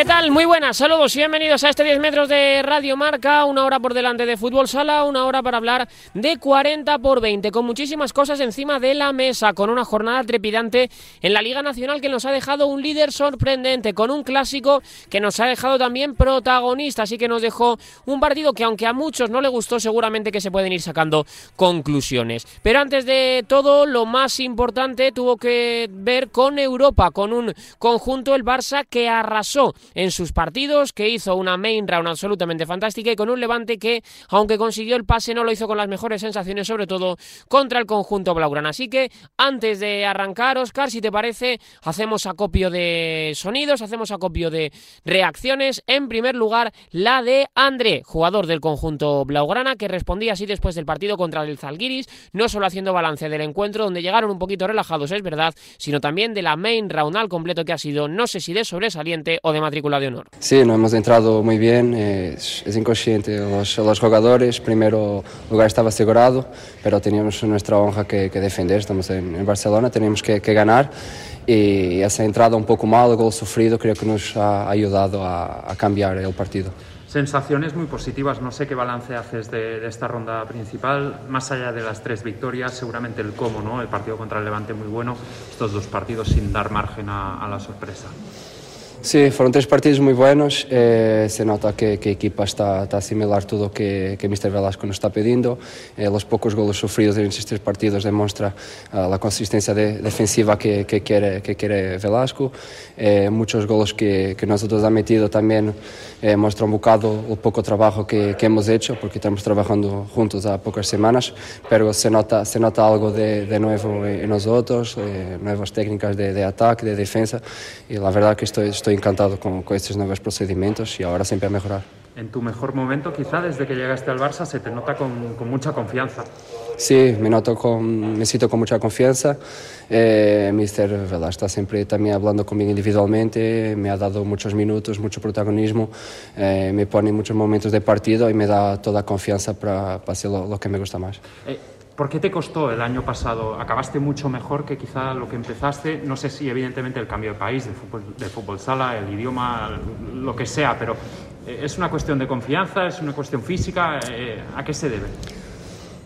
¿Qué tal? Muy buenas, saludos y bienvenidos a este 10 metros de Radio Marca, una hora por delante de Fútbol Sala, una hora para hablar de 40 por 20, con muchísimas cosas encima de la mesa, con una jornada trepidante en la Liga Nacional que nos ha dejado un líder sorprendente, con un clásico que nos ha dejado también protagonista, así que nos dejó un partido que aunque a muchos no le gustó, seguramente que se pueden ir sacando conclusiones. Pero antes de todo, lo más importante tuvo que ver con Europa, con un conjunto, el Barça, que arrasó en sus partidos, que hizo una main round absolutamente fantástica y con un levante que, aunque consiguió el pase, no lo hizo con las mejores sensaciones, sobre todo contra el conjunto blaugrana. Así que antes de arrancar, Oscar, si te parece, hacemos acopio de sonidos, hacemos acopio de reacciones. En primer lugar, la de André, jugador del conjunto blaugrana, que respondía así después del partido contra el Zalgiris, no solo haciendo balance del encuentro, donde llegaron un poquito relajados, es verdad, sino también de la main round al completo que ha sido, no sé si de sobresaliente o de matrícula de honor. Sí, no hemos entrado muy bien, es, es inconsciente. Los, los, jugadores, primero lugar estaba asegurado, pero teníamos nuestra honra que, que defender. Estamos en, en Barcelona, teníamos que, que, ganar. Y esa entrada un poco mal, el gol sufrido, creo que nos ha ayudado a, a cambiar el partido sensaciones muy positivas. No sé qué balance haces de, de, esta ronda principal, más allá de las tres victorias, seguramente el cómo, ¿no? El partido contra el Levante muy bueno, estos dos partidos sin dar margen a, a la sorpresa. Sí, fueron tres partidos muy buenos. Eh, se nota que, que equipa está, está a asimilar tudo o que, que Mr. Velasco nos está pedindo. Eh, los pocos golos sufridos en estos tres partidos demuestra uh, la consistencia de, defensiva que, que, quiere, que quiere Velasco. Eh, muchos golos que, que nosotros ha metido también eh, muestra un bocado el poco trabajo que, que hemos hecho, porque estamos trabajando juntos há pocas semanas, pero se nota, se nota algo de, de nuevo en nosotros, eh, nuevas técnicas de, de ataque, de defensa, y la verdad que estoy, estoy encantado con, con, estos nuevos procedimientos y ahora siempre a mejorar. En tu mejor momento, quizá desde que llegaste al Barça, se te nota con, con mucha confianza. Sí, me noto con, me siento con mucha confianza. Eh, Mr. Vela está siempre también hablando conmigo individualmente, me ha dado muchos minutos, mucho protagonismo, eh, me pone en muchos momentos de partido y me da toda confianza para, para hacer lo, lo, que me gusta más. Eh, ¿Por qué te costó el año pasado? Acabaste mucho mejor que quizá lo que empezaste. No sé si evidentemente el cambio de país, de fútbol, sala, el idioma, lo que sea, pero ¿es una cuestión de confianza? ¿Es una cuestión física? ¿A qué se debe?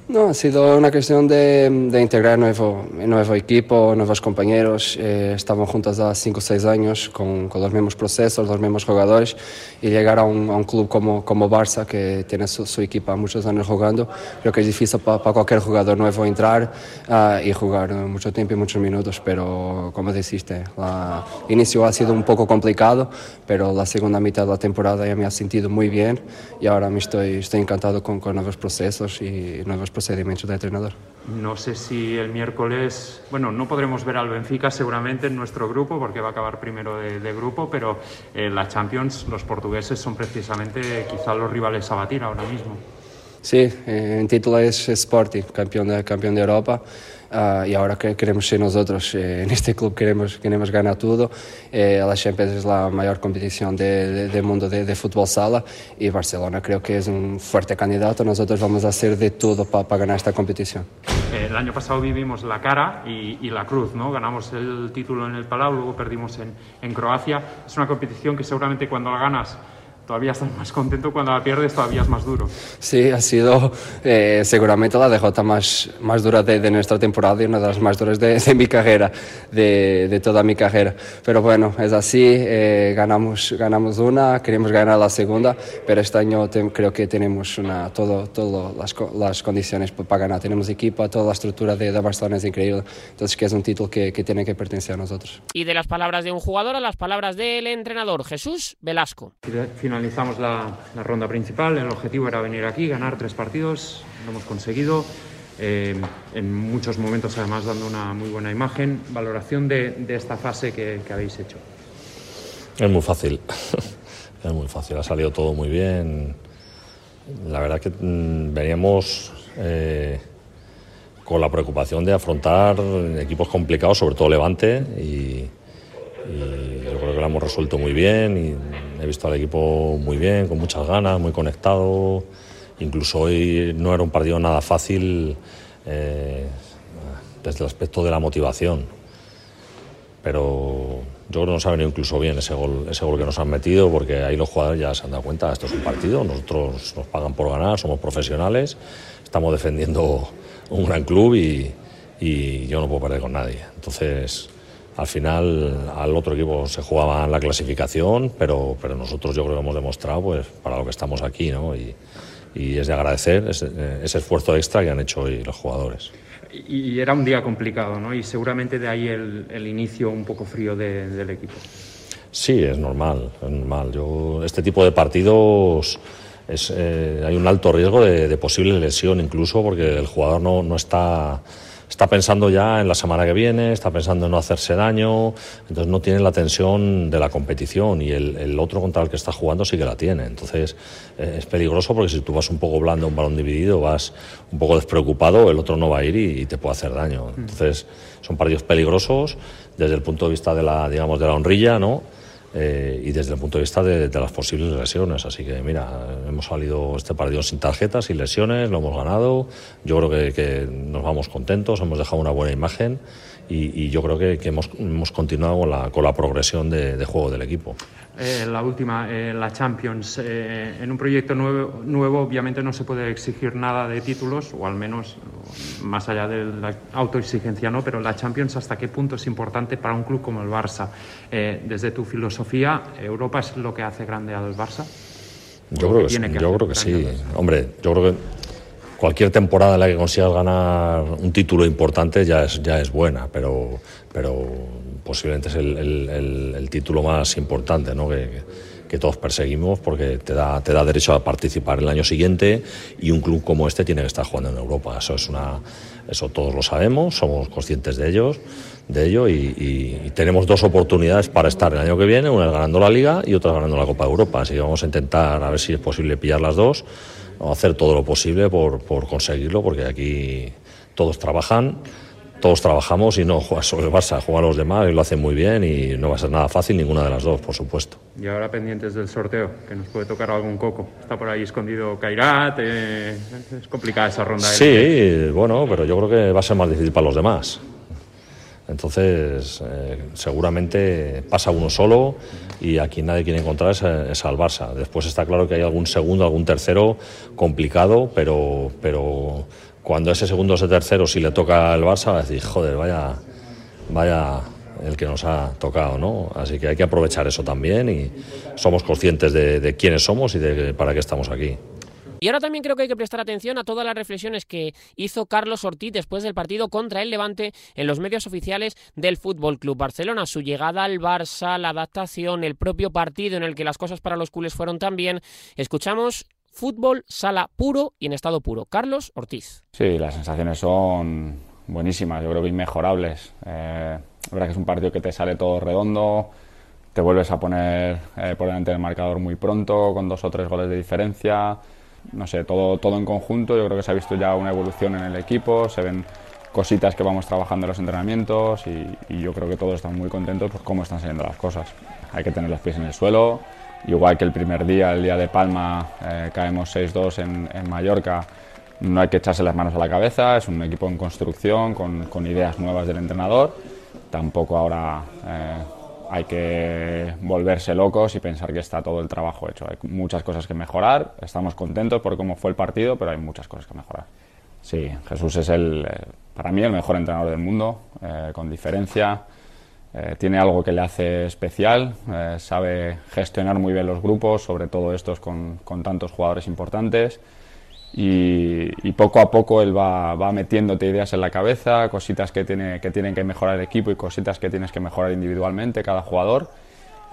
No, ha sido una cuestión de, de integrar nuevo, nuevo equipo, nuevos compañeros. Eh, estamos juntos hace 5 o 6 años con, con, los mismos procesos, los mismos jugadores y llegar a un, a un club como, como Barça, que tiene su, su equipo muchos años jugando, creo que es difícil para pa cualquier jugador nuevo entrar uh, y jugar mucho tiempo y muchos minutos, pero como dijiste, el inicio ha sido un poco complicado, pero la segunda mitad de la temporada ya me ha sentido muy bien y ahora me estoy, estoy encantado con, con nuevos procesos y nuevos procedimientos de entrenador. No sé si el miércoles, bueno, no podremos ver al Benfica seguramente en nuestro grupo porque va a acabar primero de, de grupo, pero en eh, la Champions los portugueses son precisamente quizá los rivales a batir ahora mismo. Sí, eh, en título es Sporting, campeón de, campeón de Europa. Uh, y ahora que queremos ser nosotros. Eh, en este club queremos, queremos ganar todo. Eh, la Champions es la mayor competición del de, de mundo de, de, fútbol sala y Barcelona creo que es un fuerte candidato. Nosotros vamos a hacer de todo para pa ganar esta competición. Eh, el año pasado vivimos la cara y, y, la cruz, ¿no? Ganamos el título en el Palau, luego perdimos en, en Croacia. Es una competición que seguramente cuando la ganas todavía estás más contento cuando la pierdes, todavía es más duro. Sí, ha sido eh, seguramente la DJ más, más dura de, de, nuestra temporada y una de las más duras de, de mi carrera, de, de, toda mi carrera. Pero bueno, es así, eh, ganamos, ganamos una, queremos ganar la segunda, pero este año te, creo que tenemos una, todo, todo las, las condiciones para ganar. Tenemos equipo, toda la estructura de, de Barcelona es increíble, entonces que es un título que, que tiene que pertenecer a nosotros. Y de las palabras de un jugador a las palabras del entrenador, Jesús Velasco finalizamos la, ronda principal. El objetivo era venir aquí, ganar tres partidos. Lo hemos conseguido. Eh, en muchos momentos, además, dando una muy buena imagen. Valoración de, esta fase que, habéis hecho. Es muy fácil. es muy fácil. Ha salido todo muy bien. La verdad que mmm, veníamos eh, con la preocupación de afrontar equipos complicados, sobre todo Levante, y, y yo creo que lo hemos resuelto muy bien. He visto al equipo muy bien, con muchas ganas, muy conectado. Incluso hoy no era un partido nada fácil eh, desde el aspecto de la motivación. Pero Yo creo que nos ha venido incluso bien ese gol, ese gol que nos han metido, porque ahí los jugadores ya se han dado cuenta, esto es un partido, nosotros nos pagan por ganar, somos profesionales, estamos defendiendo un gran club y, y yo no puedo perder con nadie. Entonces, al final al otro equipo se jugaba la clasificación, pero, pero nosotros yo creo que hemos demostrado pues, para lo que estamos aquí, ¿no? Y, y es de agradecer ese, ese, esfuerzo extra que han hecho hoy los jugadores. Y era un día complicado, ¿no? Y seguramente de ahí el, el inicio un poco frío de, del equipo. Sí, es normal, es normal. Yo, este tipo de partidos es, eh, hay un alto riesgo de, de, posible lesión incluso porque el jugador no, no está está pensando ya en la semana que viene, está pensando en no hacerse daño, entonces no tiene la tensión de la competición y el, el otro contra el que está jugando sí que la tiene. Entonces eh, es peligroso porque si tú vas un poco blando, un balón dividido, vas un poco despreocupado, el otro no va a ir y, y te puede hacer daño. Entonces son partidos peligrosos desde el punto de vista de la, digamos, de la honrilla, ¿no? Eh, y desde el punto de vista de, de, las posibles lesiones. Así que, mira, hemos salido este partido sin tarjetas, sin lesiones, lo hemos ganado. Yo creo que, que nos vamos contentos, hemos dejado una buena imagen y, y yo creo que, que hemos, hemos, continuado con la, con la progresión de, de, juego del equipo. Eh, la última, eh, la Champions. Eh, en un proyecto nuevo, nuevo, obviamente no se puede exigir nada de títulos, o al menos más allá de la autoexigencia, ¿no? Pero la Champions, ¿hasta qué punto es importante para un club como el Barça? desde tu filosofía, ¿Europa es lo que hace grande al Barça? Yo creo que, que, yo creo que sí. Hombre, yo creo que cualquier temporada en la que consigas ganar un título importante ya es, ya es buena, pero, pero posiblemente es el, el, el título más importante ¿no? que, que, todos perseguimos porque te da, te da derecho a participar el año siguiente y un club como este tiene que estar jugando en Europa. Eso, es una, eso todos lo sabemos, somos conscientes de ellos de ello y, y, y, tenemos dos oportunidades para estar el año que viene, una es ganando la Liga y otra ganando la Copa de Europa. Así que vamos a intentar a ver si es posible pillar las dos hacer todo lo posible por, por conseguirlo, porque aquí todos trabajan, todos trabajamos y no juega solo el Barça, juegan los demás y lo hacen muy bien y no va a ser nada fácil ninguna de las dos, por supuesto. Y ahora pendientes del sorteo, que nos puede tocar algún coco. Está por ahí escondido Kairat, eh, es complicada esa ronda. Sí, de... bueno, pero yo creo que va a ser más difícil para los demás. Entonces, eh, seguramente pasa uno solo y a quien nadie quiere encontrar es, es, al Barça. Después está claro que hay algún segundo, algún tercero complicado, pero, pero cuando ese segundo o ese tercero, si le toca al Barça, va a decir, joder, vaya, vaya el que nos ha tocado, ¿no? Así que hay que aprovechar eso también y somos conscientes de, quiénes somos y de para qué estamos aquí. Y ahora también creo que hay que prestar atención a todas las reflexiones que hizo Carlos Ortiz después del partido contra el Levante en los medios oficiales del Fútbol Club Barcelona. Su llegada al Barça, la adaptación, el propio partido en el que las cosas para los culés fueron tan bien. Escuchamos fútbol, sala puro y en estado puro. Carlos Ortiz. Sí, las sensaciones son buenísimas, yo creo que inmejorables. Eh, la verdad que es un partido que te sale todo redondo, te vuelves a poner eh, por delante del marcador muy pronto, con dos o tres goles de diferencia no sé, todo, todo en conjunto. Yo creo que se ha visto ya una evolución en el equipo, se ven cositas que vamos trabajando en los entrenamientos y, y yo creo que todos están muy contentos por cómo están saliendo las cosas. Hay que tener los pies en el suelo, igual que el primer día, el día de Palma, eh, caemos 6-2 en, en, Mallorca. No hay que echarse las manos a la cabeza, es un equipo en construcción, con, con ideas nuevas del entrenador. Tampoco ahora eh, hay que volverse locos y pensar que está todo el trabajo hecho. Hay muchas cosas que mejorar, estamos contentos por cómo fue el partido, pero hay muchas cosas que mejorar. Sí, Jesús es el, para mí el mejor entrenador del mundo, eh, con diferencia. Eh, tiene algo que le hace especial, eh, sabe gestionar muy bien los grupos, sobre todo estos con, con tantos jugadores importantes. Y, poco a poco él va, va, metiéndote ideas en la cabeza, cositas que, tiene, que tienen que mejorar el equipo y cositas que tienes que mejorar individualmente cada jugador.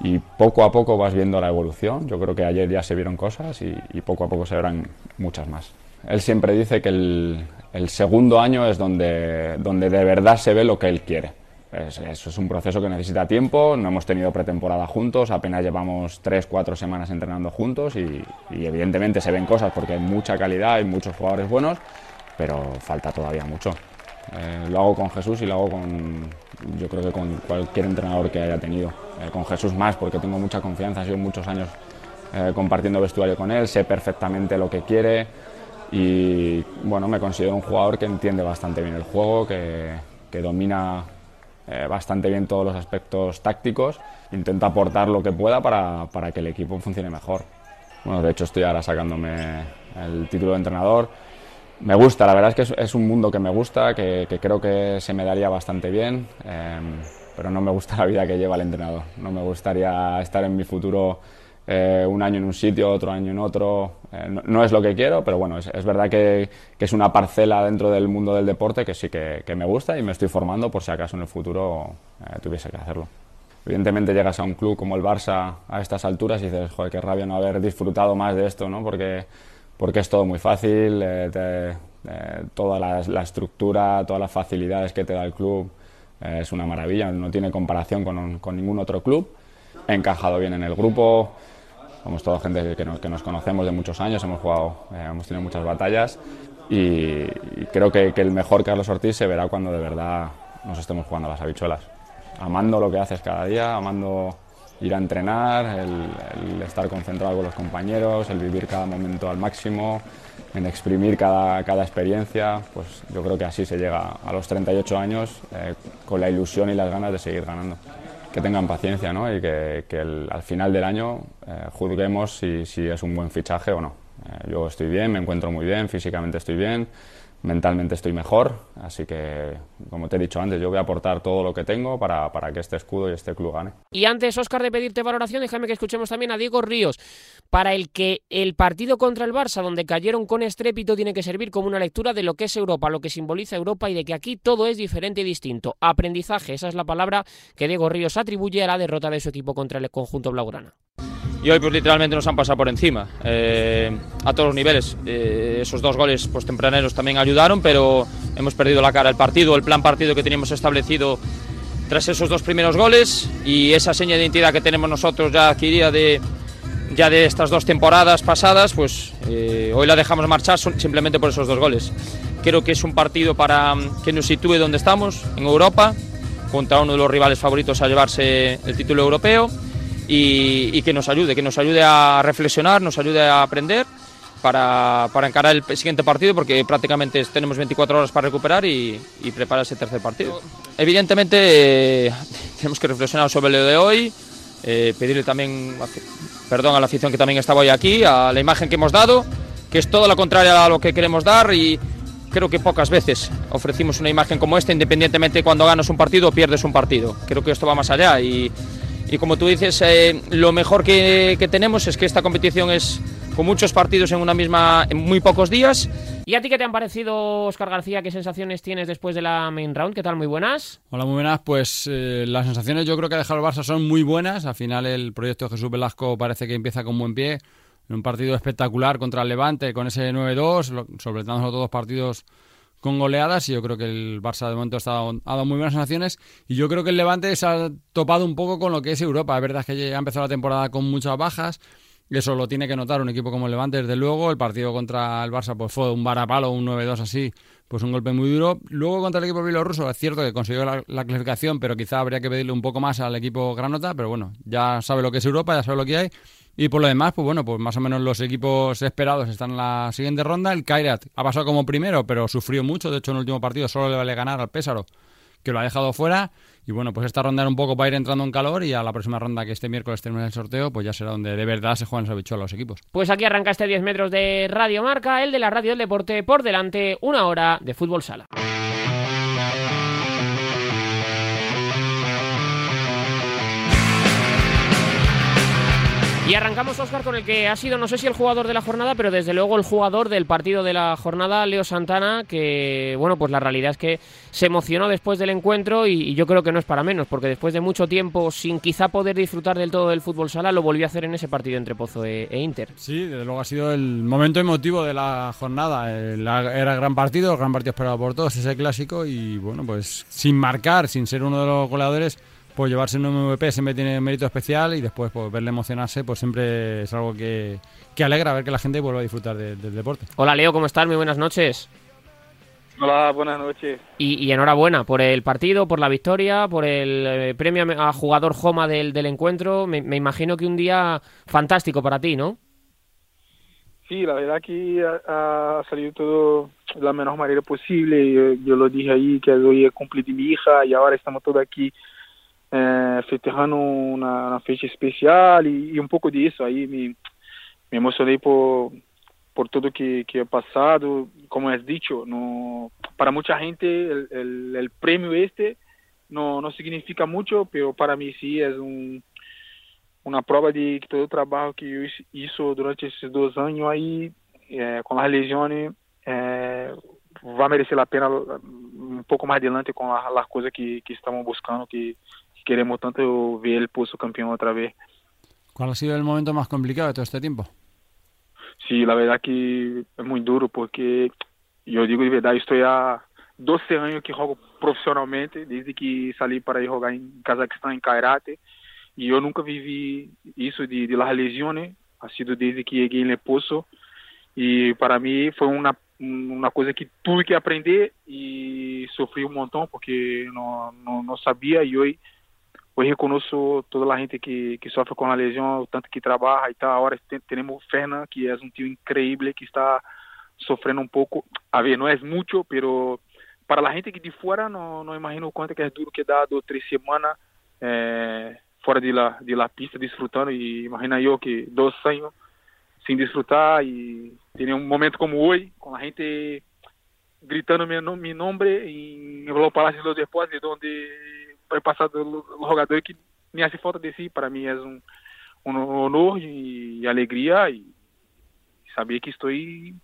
Y poco a poco vas viendo la evolución. Yo creo que ayer ya se vieron cosas y, y poco a poco se verán muchas más. Él siempre dice que el, el segundo año es donde, donde de verdad se ve lo que él quiere es, eso es un proceso que necesita tiempo, no hemos tenido pretemporada juntos, apenas llevamos tres, cuatro semanas entrenando juntos y, y, evidentemente se ven cosas porque hay mucha calidad, hay muchos jugadores buenos, pero falta todavía mucho. Eh, lo hago con Jesús y lo hago con, yo creo que con cualquier entrenador que haya tenido. Eh, con Jesús más porque tengo mucha confianza, he sido muchos años eh, compartiendo vestuario con él, sé perfectamente lo que quiere y bueno, me considero un jugador que entiende bastante bien el juego, que, que domina eh, bastante bien todos los aspectos tácticos, intento aportar lo que pueda para, para, que el equipo funcione mejor. Bueno, de hecho estoy ahora sacándome el título de entrenador. Me gusta, la verdad es que es, un mundo que me gusta, que, que, creo que se me daría bastante bien, eh, pero no me gusta la vida que lleva el entrenador. No me gustaría estar en mi futuro eh, un año en un sitio, otro año en otro. Eh, no, es lo que quiero, pero bueno, es, verdad que, es una parcela dentro del mundo del deporte que sí que, me gusta y me estoy formando por si acaso en el futuro eh, tuviese que hacerlo. Evidentemente llegas a un club como el Barça a estas alturas y dices, joder, qué rabia no haber disfrutado más de esto, ¿no? Porque, porque es todo muy fácil, toda la, la, estructura, todas las facilidades que te da el club es una maravilla, no tiene comparación con, con ningún otro club. He encajado bien en el grupo, somos toda gente que nos, que nos conocemos de muchos años, hemos jugado, eh, hemos tenido muchas batallas y, creo que, que, el mejor Carlos Ortiz se verá cuando de verdad nos estemos jugando las habichuelas. Amando lo que haces cada día, amando ir a entrenar, el, el, estar concentrado con los compañeros, el vivir cada momento al máximo, en exprimir cada, cada experiencia, pues yo creo que así se llega a los 38 años eh, con la ilusión y las ganas de seguir ganando que tengan paciencia ¿no? y que, al final del año eh, juzguemos si, si, es un buen fichaje o no. Eh, yo estoy bien, me encuentro muy bien, físicamente estoy bien, mentalmente estoy mejor, así que, como te he dicho antes, yo voy a aportar todo lo que tengo para, para, que este escudo y este club gane. Y antes, Óscar, de pedirte valoración, déjame que escuchemos también a Diego Ríos, para el que el partido contra el Barça, donde cayeron con estrépito, tiene que servir como una lectura de lo que es Europa, lo que simboliza Europa y de que aquí todo es diferente y distinto. Aprendizaje, esa es la palabra que Diego Ríos atribuye a la derrota de su equipo contra el conjunto blaugrana y hoy pues literalmente nos han pasado por encima eh, a todos los niveles. Eh, esos dos goles pues tempraneros también ayudaron, pero hemos perdido la cara del partido, el plan partido que teníamos establecido tras esos dos primeros goles y esa seña de identidad que tenemos nosotros ya adquirida de ya de estas dos temporadas pasadas, pues eh, hoy la dejamos marchar simplemente por esos dos goles. Creo que es un partido para que nos sitúe donde estamos, en Europa, contra uno de los rivales favoritos a llevarse el título europeo y, que nos ayude, que nos ayude a reflexionar, nos ayude a aprender para, para, encarar el siguiente partido, porque prácticamente tenemos 24 horas para recuperar y, preparar ese tercer partido. Evidentemente eh, tenemos que reflexionar sobre lo de hoy, eh, pedirle también perdón a la afición que también estaba hoy aquí, a la imagen que hemos dado, que es todo lo contrario a lo que queremos dar y creo que pocas veces ofrecimos una imagen como esta, independientemente cuando ganas un partido o pierdes un partido. Creo que esto va más allá y y como tú dices, eh, lo mejor que, que, tenemos es que esta competición es con muchos partidos en una misma, en muy pocos días. ¿Y a ti qué te han parecido, Oscar García? ¿Qué sensaciones tienes después de la main round? ¿Qué tal? Muy buenas. Hola, muy buenas. Pues eh, las sensaciones yo creo que ha dejado el Barça son muy buenas. Al final el proyecto de Jesús Velasco parece que empieza con buen pie. En un partido espectacular contra el Levante, con ese 9-2, sobre todo todos los partidos con goleadas y yo creo que el Barça de momento ha, dado muy buenas sensaciones y yo creo que el Levante se ha topado un poco con lo que es Europa. Es verdad que ya ha empezado la temporada con muchas bajas, eso lo tiene que notar un equipo como el Levante, desde luego. El partido contra el Barça pues fue un varapalo, un 9-2 así, pues un golpe muy duro. Luego contra el equipo bielorruso es cierto que consiguió la, clasificación, pero quizá habría que pedirle un poco más al equipo Granota, pero bueno, ya sabe lo que es Europa, ya sabe lo que hay. Y por lo demás, pues bueno, pues más o menos los equipos esperados están en la siguiente ronda. El Kairat ha pasado como primero, pero sufrió mucho. De hecho, en el último partido solo le vale ganar al Pésaro, que lo ha dejado fuera. Y bueno, pues esta ronda era un poco para ir entrando en calor y a la próxima ronda que este miércoles termine el sorteo, pues ya será donde de verdad se juegan los los equipos. Pues aquí arranca este 10 metros de Radio Marca, el de la Radio del Deporte, por delante, una hora de fútbol sala. Y arrancamos, Oscar, con el que ha sido, no sé si el jugador de la jornada, pero desde luego el jugador del partido de la jornada, Leo Santana, que, bueno, pues la realidad es que se emocionó después del encuentro y, yo creo que no es para menos, porque después de mucho tiempo, sin quizá poder disfrutar del todo del fútbol sala, lo volvió a hacer en ese partido entre Pozo e, e Inter. Sí, desde luego ha sido el momento emotivo de la jornada. era gran partido, gran partido esperado por todos, ese clásico, y bueno, pues sin marcar, sin ser uno de los goleadores pues llevarse un MVP siempre tiene mérito especial y después pues, verle emocionarse pues siempre es algo que, que alegra ver que la gente vuelva a disfrutar del deporte. Hola Leo, ¿cómo estás? Muy buenas noches. Hola, buenas noches. Y, enhorabuena por el partido, por la victoria, por el eh, premio a jugador Joma del, del encuentro. Me, me, imagino que un día fantástico para ti, ¿no? Sí, la verdad que ha, ha salido todo de la mejor manera posible. Yo, yo lo dije ahí que hoy es cumple de mi hija y ahora estamos todos aquí eh, festejando una, una, fecha especial y, y, un poco de eso. Ahí me, me emocioné por, por todo que, que ha pasado. Como has dicho, no, para mucha gente el, el, el premio este no, no significa mucho, pero para mí sí es un, una prueba de que todo el trabajo que yo hizo durante estos dos años ahí eh, con las lesiones eh, va a merecer la pena un poco más adelante con las, las cosas que, que, estamos buscando, que, que, queremos tanto ver el puesto campeón otra vez. ¿Cuál ha sido el momento más complicado de todo este tiempo? Sí, la verdad que es muy duro porque yo digo de verdad, estoy a 12 años que juego profissionalmente, desde que salí para ir jugar en Kazajstán, en Kairate, y yo nunca viví eso de, de las lesiones, ha sido desde que llegué en el pozo, y para mí fue una, una cosa que tuve que aprender y sufrí un montón porque no, no sabía y hoy, hoy reconozco toda la gente que, que sufre con la lesión, tanto que trabaja y tal. Ahora tenemos Fernan, que es un tío increíble que está sufriendo un poco. A ver, no es mucho, pero para la gente que de fuera no, no imagino cuánto que es duro que da dos tres semanas eh, fuera de la, de la pista disfrutando y imagina yo que dos años sin disfrutar y tener un momento como hoy con la gente gritando mi, mi nombre en el Palacio de los Deportes donde he pasado los jugadores que me hace falta decir para mí es un, un honor y, alegría y saber que estoy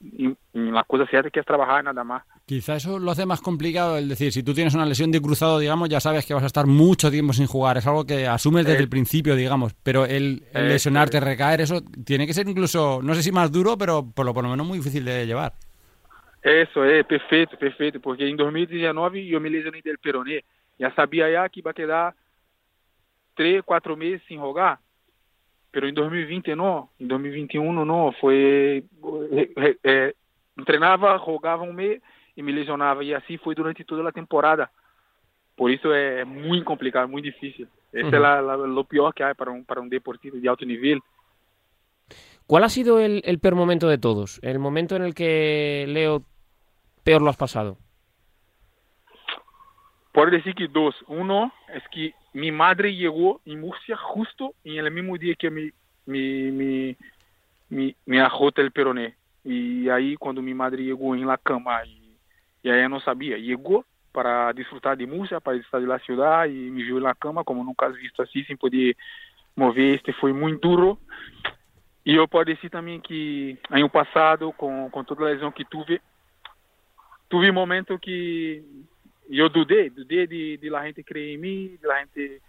en, la cosa cierta que es trabajar nada más. Quizá eso lo hace más complicado, el decir, si tú tienes una lesión de cruzado, digamos, ya sabes que vas a estar mucho tiempo sin jugar, es algo que asumes desde eh, el principio, digamos, pero el, el eh, lesionarte, recaer, eso tiene que ser incluso, no sé si más duro, pero por lo, por lo menos muy difícil de llevar. Eso es, perfecto, perfecto, porque en 2019 yo me lesioné del peroné, ya sabía ya que iba a quedar tres, cuatro meses sin jugar, pero en 2020 no, en 2021 no, fue, eh, eh, entrenaba, jugaba un mes y me lesionaba y así fue durante toda la temporada. Por eso es muy complicado, muy difícil. Eso uh -huh. es la, la, lo peor que hay para un, para un deportista de alto nivel. ¿Cuál ha sido el, el, peor momento de todos? El momento en el que, Leo, peor lo has pasado. Puedo decir que dos. Uno es que mi madre llegó en Murcia justo en el mismo día que mi, mi, mi, mi, me arrota el peroné. Y ahí cuando mi madre llegó en la cama y y ella no sabía. Llegó para disfrutar de Murcia, para disfrutar de la ciudad y me vio en la cama como nunca visto así, sin poder mover. Este fue muy duro. E eu posso dizer também que ano passado, com, com toda a lesão que tive, tive um momento que eu dudei, dudei de, de la gente crer em mim, de la gente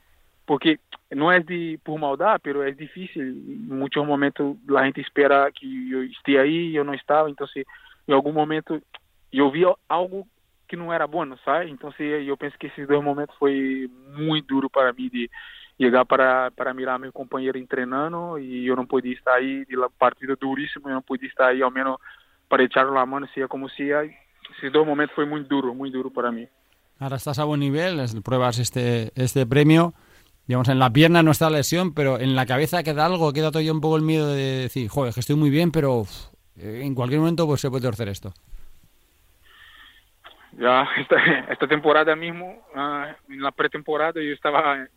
porque não é de por maldade, pero é difícil. Em muitos momentos a gente espera que eu esteja aí, eu não estava, então se em algum momento eu vi algo que não era bom, sabe? Então se eu penso que esses dois momentos foi muito duro para mim de chegar para para mirar meu companheiro treinando e eu não podia estar aí de la partida duríssima, eu não podia estar aí ao menos para echar la mano, sea como sea. Esses dois momentos foi muito duro, muito duro para mí. Ahora estás a buen nivel, pruebas este este premio. Digamos, en la pierna no está la lesión, pero en la cabeza queda algo, queda todavía un poco el miedo de decir, joder, que estoy muy bien, pero uf, en cualquier momento pues se puede torcer esto. Ya esta, esta temporada mismo, uh, en la pretemporada, yo estaba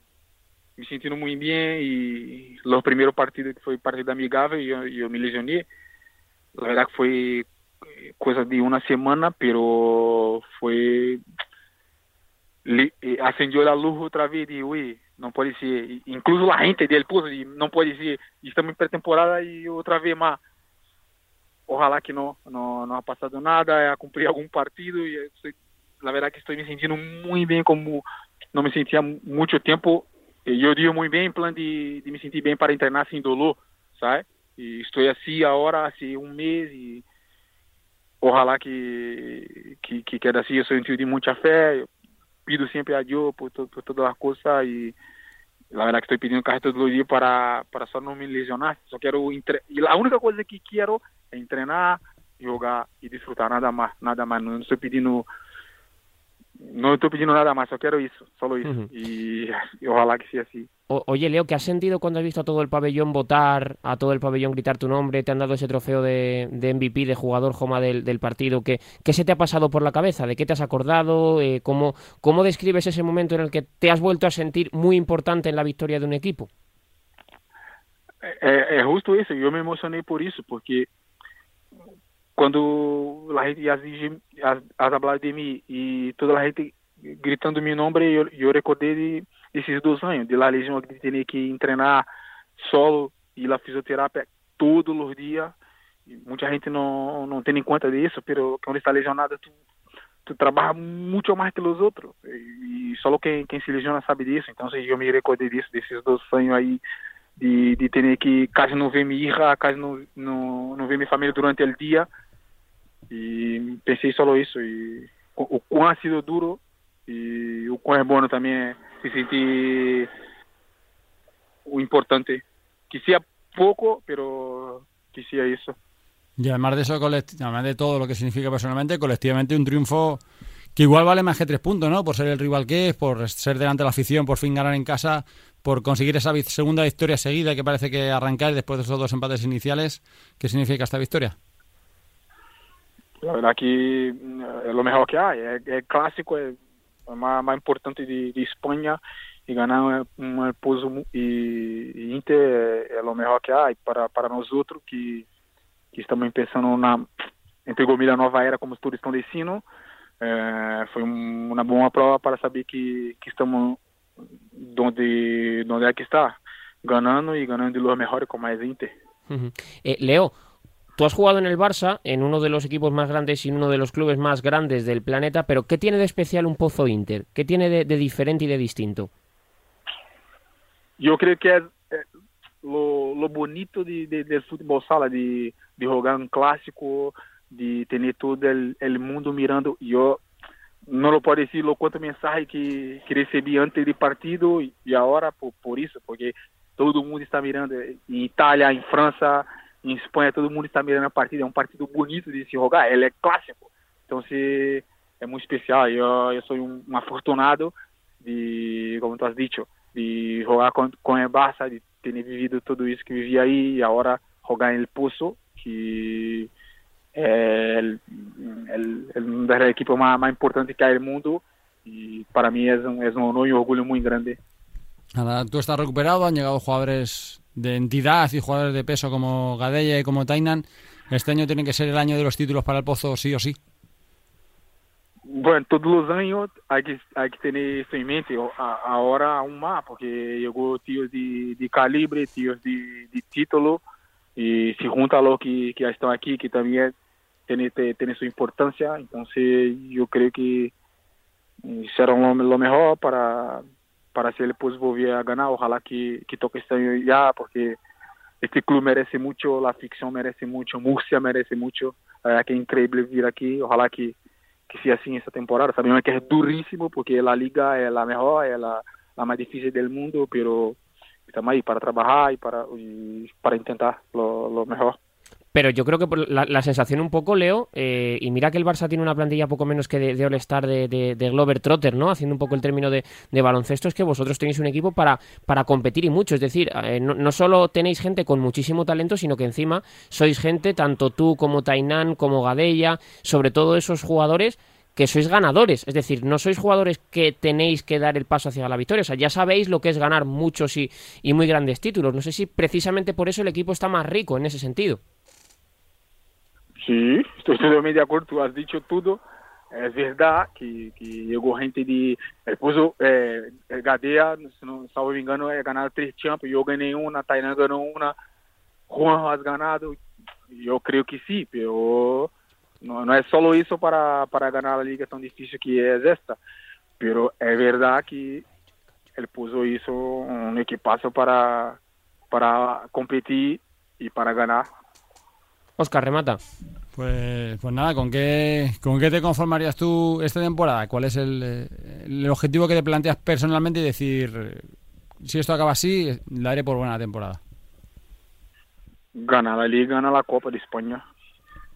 me sintiendo muy bien y los primeros partidos que fue partido amigável, yo, yo me lesioné. La verdad que fue cosa de una semana, pero fue ascendió la luz otra vez y uy, no puede ser, incluso la gente del pozo, no puede ser, estamos en pretemporada y otra vez más ojalá que no, no, no ha pasado nada, a cumplir algún partido y estoy, la verdad que estoy me sintiendo muy bien como no me sentía mucho tiempo. Yo digo muy bien en plan de, de me sentir bien para entrenar sin dolor, ¿sabes? Y estoy así ahora hace un mes y ojalá que, que, que quede así. Yo soy un tío de mucha fe, pido siempre a Dios por, to, por todas las cosas y la verdad que estoy pidiendo casi todos los días para, para só no me lesionar. Só entre... y la única cosa que quiero é treinar, jogar e desfrutar nada mais, nada mais. Não estou pedindo não estou pedindo nada mais, só quero isso, solo isso. Uhum. E, e ojalá que seja assim. Oye, Leo, ¿qué has sentido cuando has visto a todo el pabellón votar, a todo el pabellón gritar tu nombre? ¿Te han dado ese trofeo de, MVP, de jugador Joma del, partido? ¿Qué, ¿Qué, se te ha pasado por la cabeza? ¿De qué te has acordado? Eh, ¿cómo, ¿Cómo describes ese momento en el que te has vuelto a sentir muy importante en la victoria de un equipo? É, é justo isso, eu me emocionei por isso, porque quando a gente as, as hablar de mim e toda a gente gritando meu nome, eu, eu recordei de, desses dois anos, de lá lesão de ter que treinar solo e a fisioterapia todos os dias. Muita gente não não tem em conta disso, pero quando está lesionado tu tu trabalha muito mais que os outros e só quem quem se lesiona sabe disso. Então eu me recordei disso, desses dois anos aí de, de ter que quase não ver minha hija, quase não, não, não ver minha família durante o dia. E pensei só isso. E o, o quão ha sido duro e o quão é bom também é se importante. Que pouco, pero que isso. Y además de eso, además de todo lo que significa personalmente, colectivamente un triunfo que igual vale más que tres puntos, ¿no? Por ser el rival que es, por ser delante de la afición, por fin ganar en casa, por conseguir esa segunda victoria seguida que parece que arrancar después de esos dos empates iniciales. ¿Qué significa esta victoria? La verdad que es eh, lo mejor que hay. Es, clásico, es más, más importante de, de, España y ganar un, un pozo y, Inter es lo mejor que hay para, para nosotros que, que estamos empezando una, entre comillas, nova era como todos estão dizendo. É, foi uma boa prova para saber que, que estamos donde, donde hay que estar, ganando y ganando de los mejores como es Inter. eh, Leo, tú has jugado en el Barça, en uno de los equipos más grandes y en uno de los clubes más grandes del planeta, pero ¿qué tiene de especial un Pozo Inter? ¿Qué tiene de, de diferente y de distinto? Yo creo que es eh, lo, lo, bonito de, de, del fútbol sala, de, jugar un clásico, de tener todo el, el mundo mirando. Yo não pode dizer o quanto mensagem que, que recebi antes do partido e agora por, por isso, porque todo mundo está mirando em Itália, em França, em Espanha, todo mundo está mirando a partida. É um partido bonito de se jogar, ele é clássico. Então se é muito especial. Eu, eu sou um, um afortunado de, como tu has dicho, de jogar com, com o Barça, de ter vivido tudo isso que vivi aí e agora jogar em El Pozo, que el, el, el, el equipo más, más, importante que en el mundo y para mí es un, es un honor y un orgullo grande. Nada, tú estás recuperado, han llegado jugadores de entidad y jugadores de peso como Gadella y como Tainan. Este año tiene que ser el año de los títulos para el Pozo, sí o sí. Bueno, todos los años hay que, hay que tener eso en mente. Ahora aún más, porque llegó tíos de, de calibre, tíos de, de título, y se junta a los que, que ya están aquí, que también tiene, tiene su importancia. Entonces yo creo que será lo, lo mejor para, para si él pues volver a ganar. Ojalá que, que toque este año ya, porque este club merece mucho, la ficción merece mucho, Murcia merece mucho. Que es increíble vivir aquí. Ojalá que, que sea así esta temporada. Sabemos que es durísimo porque la liga es la mejor, es la, la más difícil del mundo, pero estamos ahí para trabajar y para, y para intentar lo, lo mejor. Pero yo creo que por la, la, sensación un poco, Leo, eh, y mira que el Barça tiene una plantilla poco menos que de, de All-Star de, Glover Trotter, ¿no? Haciendo un poco el término de, baloncesto, es que vosotros tenéis un equipo para, para competir y mucho. Es decir, eh, no, no, solo tenéis gente con muchísimo talento, sino que encima sois gente, tanto tú como Tainan, como Gadella, sobre todo esos jugadores que sois ganadores, es decir, no sois jugadores que tenéis que dar el paso hacia la victoria, o sea, ya sabéis lo que es ganar muchos y, y muy grandes títulos. No sé si precisamente por eso el equipo está más rico en ese sentido. Sí, estoy totalmente de acuerdo, tú has dicho todo. Es verdad que, que llegó gente de... El puso, el Gadea, si no estaba engano, he ganado tres Champions, yo gané una, Tainan ganó una, Juan has ganado, yo creo que sí, pero no, no es solo eso para, para ganar la liga tan difícil que es esta, pero es verdad que él puso hizo un equipazo para, para competir y para ganar. Oscar, remata. Pues, pues nada, ¿con qué, ¿con qué te conformarías tú esta temporada? ¿Cuál es el, el objetivo que te planteas personalmente y decir, si esto acaba así, la haré por buena temporada? Ganar la Liga, ganar la Copa de España.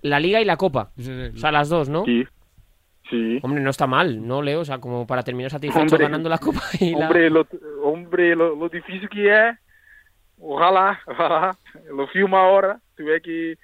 La Liga y la Copa. Sí, sí, o sea, las dos, ¿no? Sí. Sí. Hombre, no está mal, ¿no, Leo? O sea, como para terminar satisfecho Hombre, ganando la Copa y la... Hombre, lo, hombre lo, lo difícil que es, ojalá, ojalá, lo filma ahora, tuve que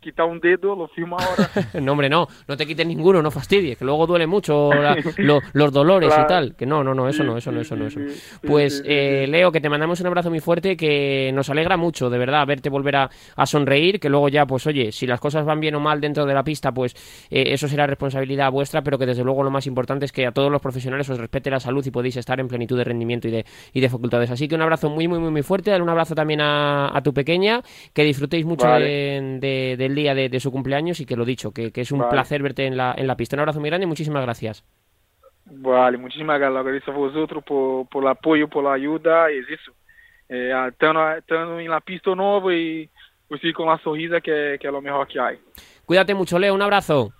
quitar un dedo, lo filma ahora. no, hombre, no, no te quites ninguno, no fastidies, que luego duele mucho la- lo- los dolores y tal. Que no, no, no, eso no, eso no, eso no, eso Pues, eh. Leo, que te mandamos un abrazo muy fuerte, que nos alegra mucho, de verdad, verte volver a, a sonreír, que luego ya, pues oye, si las cosas van bien o mal dentro de la pista, pues eh, eso será responsabilidad vuestra, pero que desde luego lo más importante es que a todos los profesionales os respete la salud y podéis estar en plenitud de rendimiento y de, y de facultades. Así que un abrazo muy, muy, muy, muy fuerte, un abrazo también a, a tu pequeña, que disfrutéis mucho Vale. de- de- del día de, de su cumpleaños y que lo dicho, que, que es un Vale. placer verte en la, en la pista. Un abrazo muy grande y muchísimas gracias. Vale, muchísimas gracias. Agradeço a vosotros por, por el apoyo, por la ayuda. Es eso. Eh, estando, estando en la pista nueva y pues con la sonrisa que, que es lo mejor que hay. Cuídate mucho, Leo, un abrazo.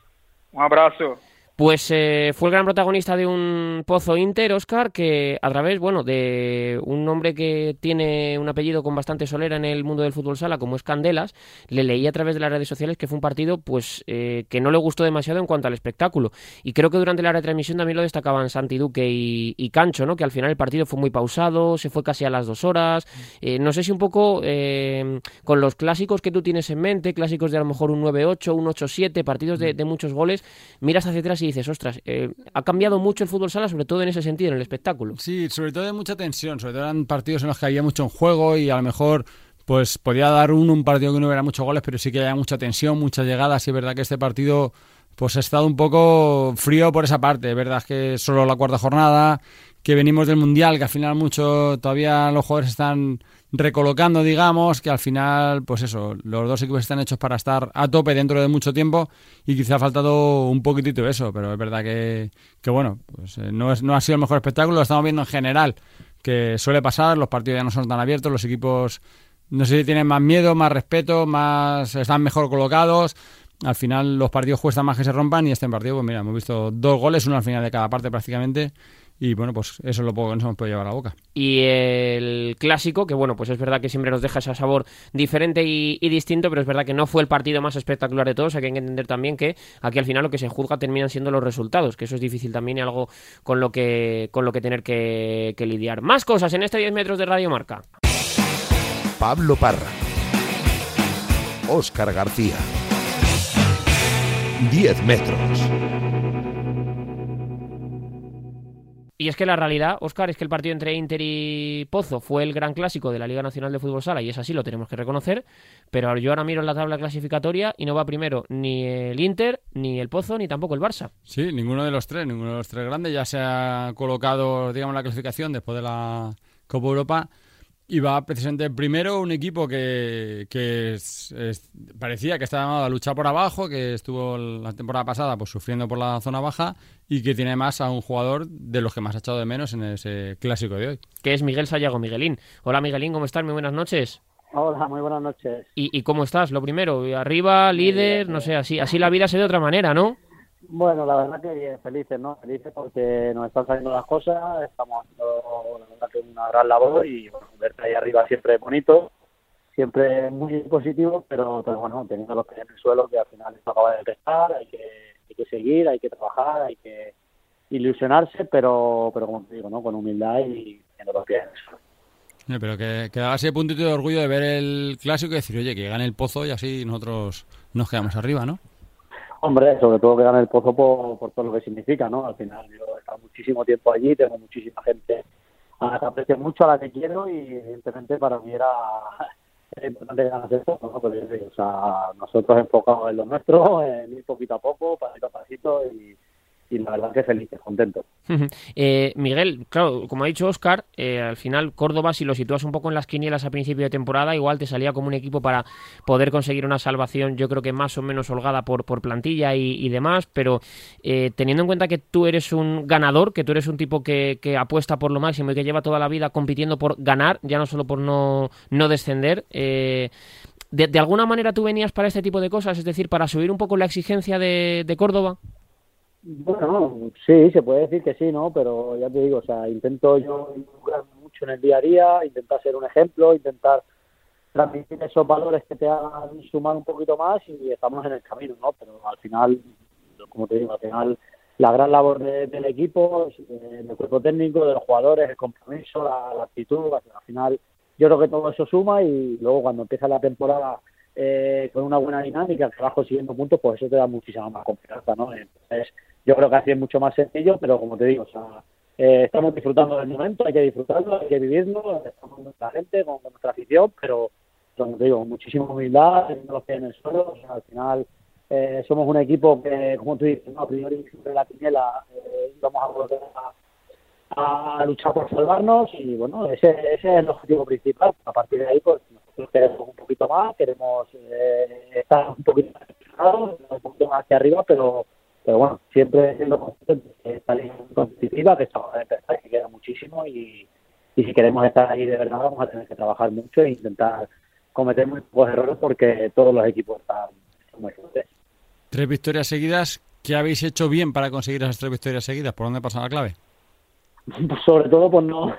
Un abrazo. Pues eh, fue el gran protagonista de un Pozo Inter, Oscar, que a través, bueno, de un hombre que tiene un apellido con bastante solera en el mundo del fútbol sala, como es Candelas, le leí a través de las redes sociales que fue un partido, pues, eh, que no le gustó demasiado en cuanto al espectáculo. Y creo que durante la retransmisión también lo destacaban Santi Duque y, y Cancho, ¿no? Que al final el partido fue muy pausado, se fue casi a las dos horas. Eh, no sé si un poco eh, con los clásicos que tú tienes en mente, clásicos de a lo mejor un 9-8, un 8-7, partidos de, de muchos goles, miras hacia atrás y dices, ostras, eh, ha cambiado mucho el fútbol sala, sobre todo en ese sentido, en el espectáculo. Sí, sobre todo de mucha tensión, sobre todo eran partidos en los que había mucho en juego y a lo mejor pues podía dar uno un partido que no hubiera muchos goles, pero sí que había mucha tensión, muchas llegadas y es verdad que este partido pues ha estado un poco frío por esa parte, es verdad que solo la cuarta jornada, que venimos del Mundial, que al final mucho todavía los jugadores están recolocando, digamos, que al final, pues eso, los dos equipos están hechos para estar a tope dentro de mucho tiempo y quizá ha faltado un poquitito eso, pero es verdad que, que bueno, pues eh, no, es, no ha sido el mejor espectáculo, lo estamos viendo en general, que suele pasar, los partidos ya no son tan abiertos, los equipos no sé si tienen más miedo, más respeto, más están mejor colocados. Al final los partidos cuestan más que se rompan y este partido, pues mira, hemos visto dos goles, uno al final de cada parte prácticamente. Y bueno, pues eso es lo poco que nos hemos podido llevar a la boca. Y el clásico, que bueno, pues es verdad que siempre nos deja ese sabor diferente y, y distinto, pero es verdad que no fue el partido más espectacular de todos. Hay que entender también que aquí al final lo que se juzga terminan siendo los resultados, que eso es difícil también y algo con lo que, con lo que tener que, que lidiar. Más cosas en este 10 metros de Radio Marca. Pablo Parra. Óscar García. 10 metros. Y es que la realidad, Óscar, es que el partido entre Inter y Pozo fue el gran clásico de la Liga Nacional de Fútbol Sala, y es así, lo tenemos que reconocer. Pero yo ahora miro la tabla clasificatoria y no va primero ni el Inter, ni el Pozo, ni tampoco el Barça. Sí, ninguno de los tres, ninguno de los tres grandes ya se ha colocado, digamos, la clasificación después de la Copa Europa. Y va precisamente primero un equipo que, que es- es- parecía que estaba llamado a luchar por abajo, que estuvo la temporada pasada pues sufriendo por la zona baja y que tiene más a un jugador de los que más ha echado de menos en ese clásico de hoy. que es Miguel Sayago Miguelín. Hola Miguelín, ¿cómo estás? Muy buenas noches. Hola, muy buenas noches. ¿Y, y cómo estás? Lo primero, arriba, líder, no sé, así, así la vida se ve de otra manera, ¿no? Bueno, la verdad que felices, ¿no? Felices porque nos están saliendo las cosas, estamos haciendo una gran labor y bueno, verte ahí arriba siempre bonito, siempre muy positivo, pero, bueno, teniendo los pies en el suelo que al final esto acaba de empezar, hay que, hay que seguir, hay que trabajar, hay que ilusionarse, pero, pero como te digo, ¿no? Con humildad y teniendo los pies en el Pero que, que ese puntito de orgullo de ver el clásico y decir, oye, que gane el pozo y así nosotros nos quedamos arriba, ¿no? Hombre, sobre todo que gane el pozo por, todo lo que significa, ¿no? Al final yo he estado muchísimo tiempo allí, tengo muchísima gente a la que aprecio mucho, a la que quiero y evidentemente para mí era, importante ganar el pozo, ¿no? Digo, o sea, nosotros enfocados en lo nuestro, en ir poquito a poco, pasito a pasito y, y la verdad que felices, contentos. Eh, Miguel, claro, como ha dicho Oscar, eh, al final Córdoba, si lo sitúas un poco en las quinielas a principio de temporada, igual te salía como un equipo para poder conseguir una salvación, yo creo que más o menos holgada por, por plantilla y, demás, pero eh, teniendo en cuenta que tú eres un ganador, que tú eres un tipo que, que apuesta por lo máximo y que lleva toda la vida compitiendo por ganar, ya no solo por no, no descender, eh, de, de alguna manera tú venías para este tipo de cosas, es decir, para subir un poco la exigencia de, de Córdoba. Bueno, sí, se puede decir que sí, ¿no? Pero ya te digo, o sea, intento yo involucrarme mucho en el día a día, intentar ser un ejemplo, intentar transmitir esos valores que te hagan sumar un poquito más y estamos en el camino, ¿no? Pero al final, como te digo, al final la gran labor del equipo, del cuerpo técnico, de los jugadores, el compromiso, la, actitud, al final yo creo que todo eso suma y luego cuando empieza la temporada eh, con una buena dinámica, que vas consiguiendo puntos, pues eso te da muchísima más confianza, ¿no? Entonces, yo creo que así es mucho más sencillo, pero como te digo, o sea, eh, estamos disfrutando del momento, hay que disfrutarlo, hay que vivirlo, estamos con nuestra gente, con, nuestra afición, pero, como te digo, muchísima humildad, no los pies en el suelo, al final eh, somos un equipo que, como tú dices, a priori siempre la quiniela eh, vamos a volver a, luchar por salvarnos y bueno, ese, ese, es el objetivo principal. A partir de ahí, pues nosotros queremos un poquito más, queremos eh, estar un poquito más un poquito más hacia arriba, pero pero bueno, siempre siendo conscientes que esta línea competitiva, que estamos de empezar, que queda muchísimo y, y si queremos estar ahí de verdad vamos a tener que trabajar mucho e intentar cometer muy pocos errores porque todos los equipos están muy fuertes. Tres victorias seguidas. ¿Qué habéis hecho bien para conseguir esas tres victorias seguidas? ¿Por dónde pasa la clave? Sobre todo, pues no,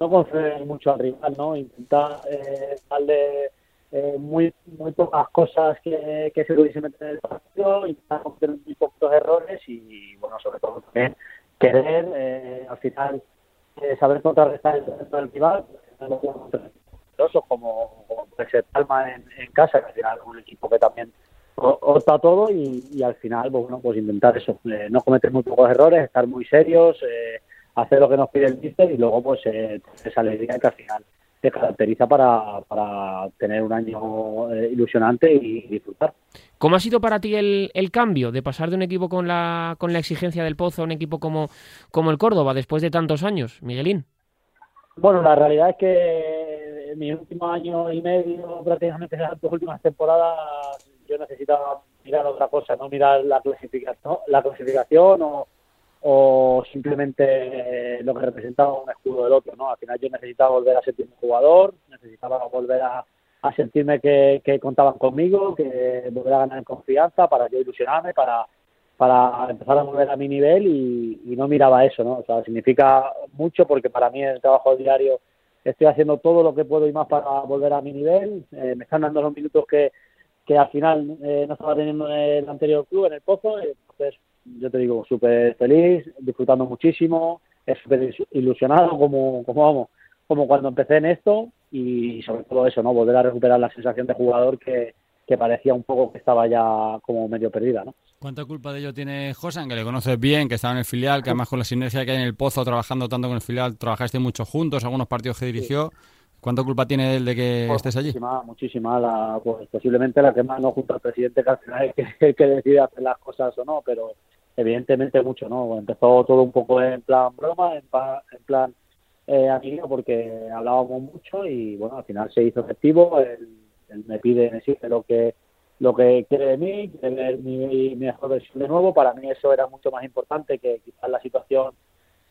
no conceder mucho al rival, ¿no? Intentar eh, darle eh, muy muy pocas cosas que, que se pudiesen meter en el partido, intentar cometer muy pocos errores y, bueno, sobre todo también querer, eh, al final, eh, saber contrarrestar el talento del rival, como, como puede ser Palma en, casa, que al final es un equipo que también está todo y, al final, pues, bueno, pues intentar eso, eh, no cometer muy pocos errores, estar muy serios, eh, hacer lo que nos pide el mister y luego pues esa alegría que al final te caracteriza para, para tener un año eh, ilusionante y disfrutar. ¿Cómo ha sido para ti el, el, cambio de pasar de un equipo con la, con la exigencia del Pozo a un equipo como, como el Córdoba después de tantos años, Miguelín? Bueno, la realidad es que en mi último año y medio, prácticamente las dos últimas temporadas, yo necesitaba mirar otra cosa, no mirar la clasificación, la clasificación o, o simplemente eh, lo que representaba un escudo del otro, ¿no? Al final yo necesitaba volver a sentirme jugador, necesitaba volver a, sentirme que, contaban conmigo, que volver a ganar confianza para yo ilusionarme, para, para empezar a volver a mi nivel y, y no miraba eso, ¿no? O sea, significa mucho porque para mí el trabajo diario estoy haciendo todo lo que puedo y más para volver a mi nivel, eh, me están dando los minutos que que al final eh, no estaba teniendo en el anterior club, en el Pozo. Entonces, yo te digo, súper feliz, disfrutando muchísimo, súper ilusionado como, como, vamos, como cuando empecé en esto y sobre todo eso, ¿no? Volver a recuperar la sensación de jugador que, que parecía un poco que estaba ya como medio perdida, ¿no? ¿Cuánta culpa de ello tiene Josan, que le conoces bien, que estaba en el filial, que además con la sinergia que hay en el Pozo, trabajando tanto con el filial, trabajaste mucho juntos, algunos partidos que dirigió? ¿Cuánta culpa tiene él de que pues estés allí? Muchísima, muchísima. La, pues posiblemente la que más no junto al presidente, que al final es el que decide hacer las cosas o no, pero evidentemente mucho, ¿no? Empezó todo un poco en plan broma, en, plan eh, amigo, porque hablábamos mucho y bueno, al final se hizo efectivo. Él, me pide, me exige lo que lo que quiere de mí, quiere ver mi, mi mejor versión de nuevo. Para mí eso era mucho más importante que quizás la situación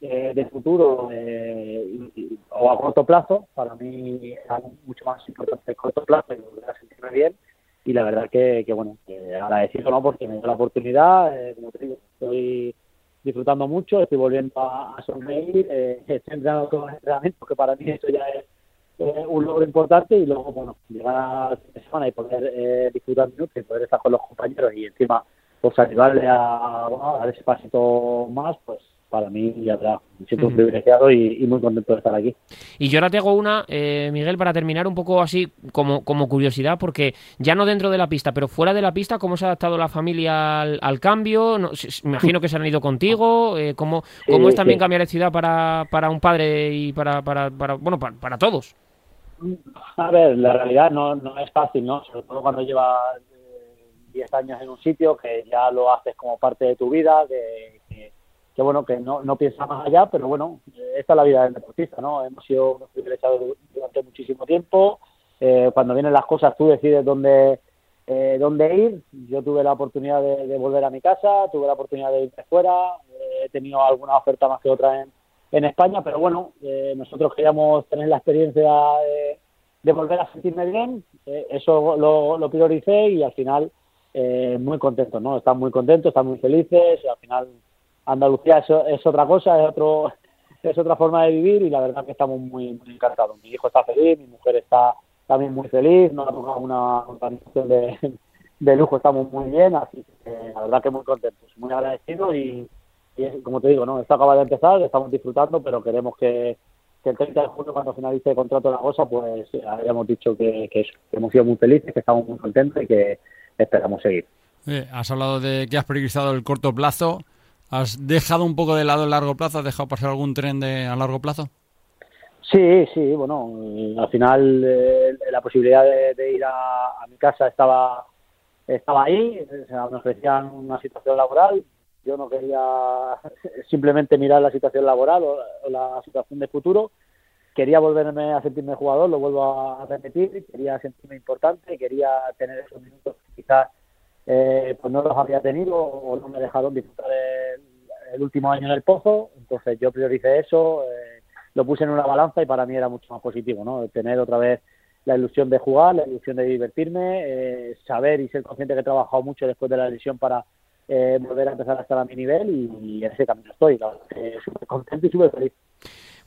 eh, de futuro eh, o a corto plazo, para mí es mucho más importante el corto plazo y volver a sentirme bien. Y la verdad que, que bueno, que agradecido ¿no? porque me dio la oportunidad, eh, como te digo, estoy disfrutando mucho, estoy volviendo a, sonreír, eh, estoy entrenando todos los entrenamientos, que para mí eso ya es un logro importante y luego, bueno, llegar a la semana y poder eh, disfrutar minutos y poder estar con los compañeros y encima pues ayudarle a, a dar ese pasito más, pues para mí ya me siento un privilegiado y, muy contento de estar aquí. Y yo ahora te hago una, eh, Miguel, para terminar un poco así como, como curiosidad, porque ya no dentro de la pista, pero fuera de la pista, ¿cómo se ha adaptado la familia al, cambio? No, me imagino que se han ido contigo. Eh, ¿Cómo, cómo es también cambiar de ciudad para, para un padre y para, para, para bueno, para, para, todos? A ver, la realidad no, no es fácil, ¿no? Sobre todo cuando llevas 10 años en un sitio, que ya lo haces como parte de tu vida, que que bueno, que no, no piensa más allá, pero bueno, esta es la vida del deportista, ¿no? Hemos sido privilegiados durante muchísimo tiempo, eh, cuando vienen las cosas tú decides dónde, eh, dónde ir, yo tuve la oportunidad de, volver a mi casa, tuve la oportunidad de irme fuera, eh, he tenido alguna oferta más que otra en, en España, pero bueno, nosotros queríamos tener la experiencia de, de volver a sentirme bien, eso lo, lo prioricé y al final muy contentos, ¿no? Están muy contentos, están muy felices y al final Andalucía es, otra cosa, es otro es otra forma de vivir y la verdad que estamos muy, muy encantados. Mi hijo está feliz, mi mujer está también muy feliz, nos ha tocado una organización de, de lujo, estamos muy bien, así que la verdad que muy contentos, muy agradecidos y, como te digo, no, esto acaba de empezar, estamos disfrutando, pero queremos que, el 30 de junio, cuando finalice el contrato de la cosa, pues hayamos dicho que, que, hemos sido muy felices, que estamos muy contentos y que esperamos seguir. Eh, has hablado de que has priorizado el corto plazo. ¿Has dejado un poco de lado el largo plazo? ¿Has dejado pasar algún tren de, a largo plazo? Sí, sí, bueno, al final eh, la posibilidad de, ir a, mi casa estaba estaba ahí, nos ofrecían una situación laboral, yo no quería simplemente mirar la situación laboral o, la situación de futuro, quería volverme a sentirme jugador, lo vuelvo a repetir, quería sentirme importante, quería tener esos minutos que quizás eh, pues no los había tenido o no me dejaron disfrutar el, último año en el pozo, entonces yo prioricé eso, eh, lo puse en una balanza y para mí era mucho más positivo, ¿no? Tener otra vez la ilusión de jugar, la ilusión de divertirme, eh, saber y ser consciente que he trabajado mucho después de la lesión para eh, volver a empezar a estar a mi nivel y, en ese camino estoy. súper contento y súper feliz.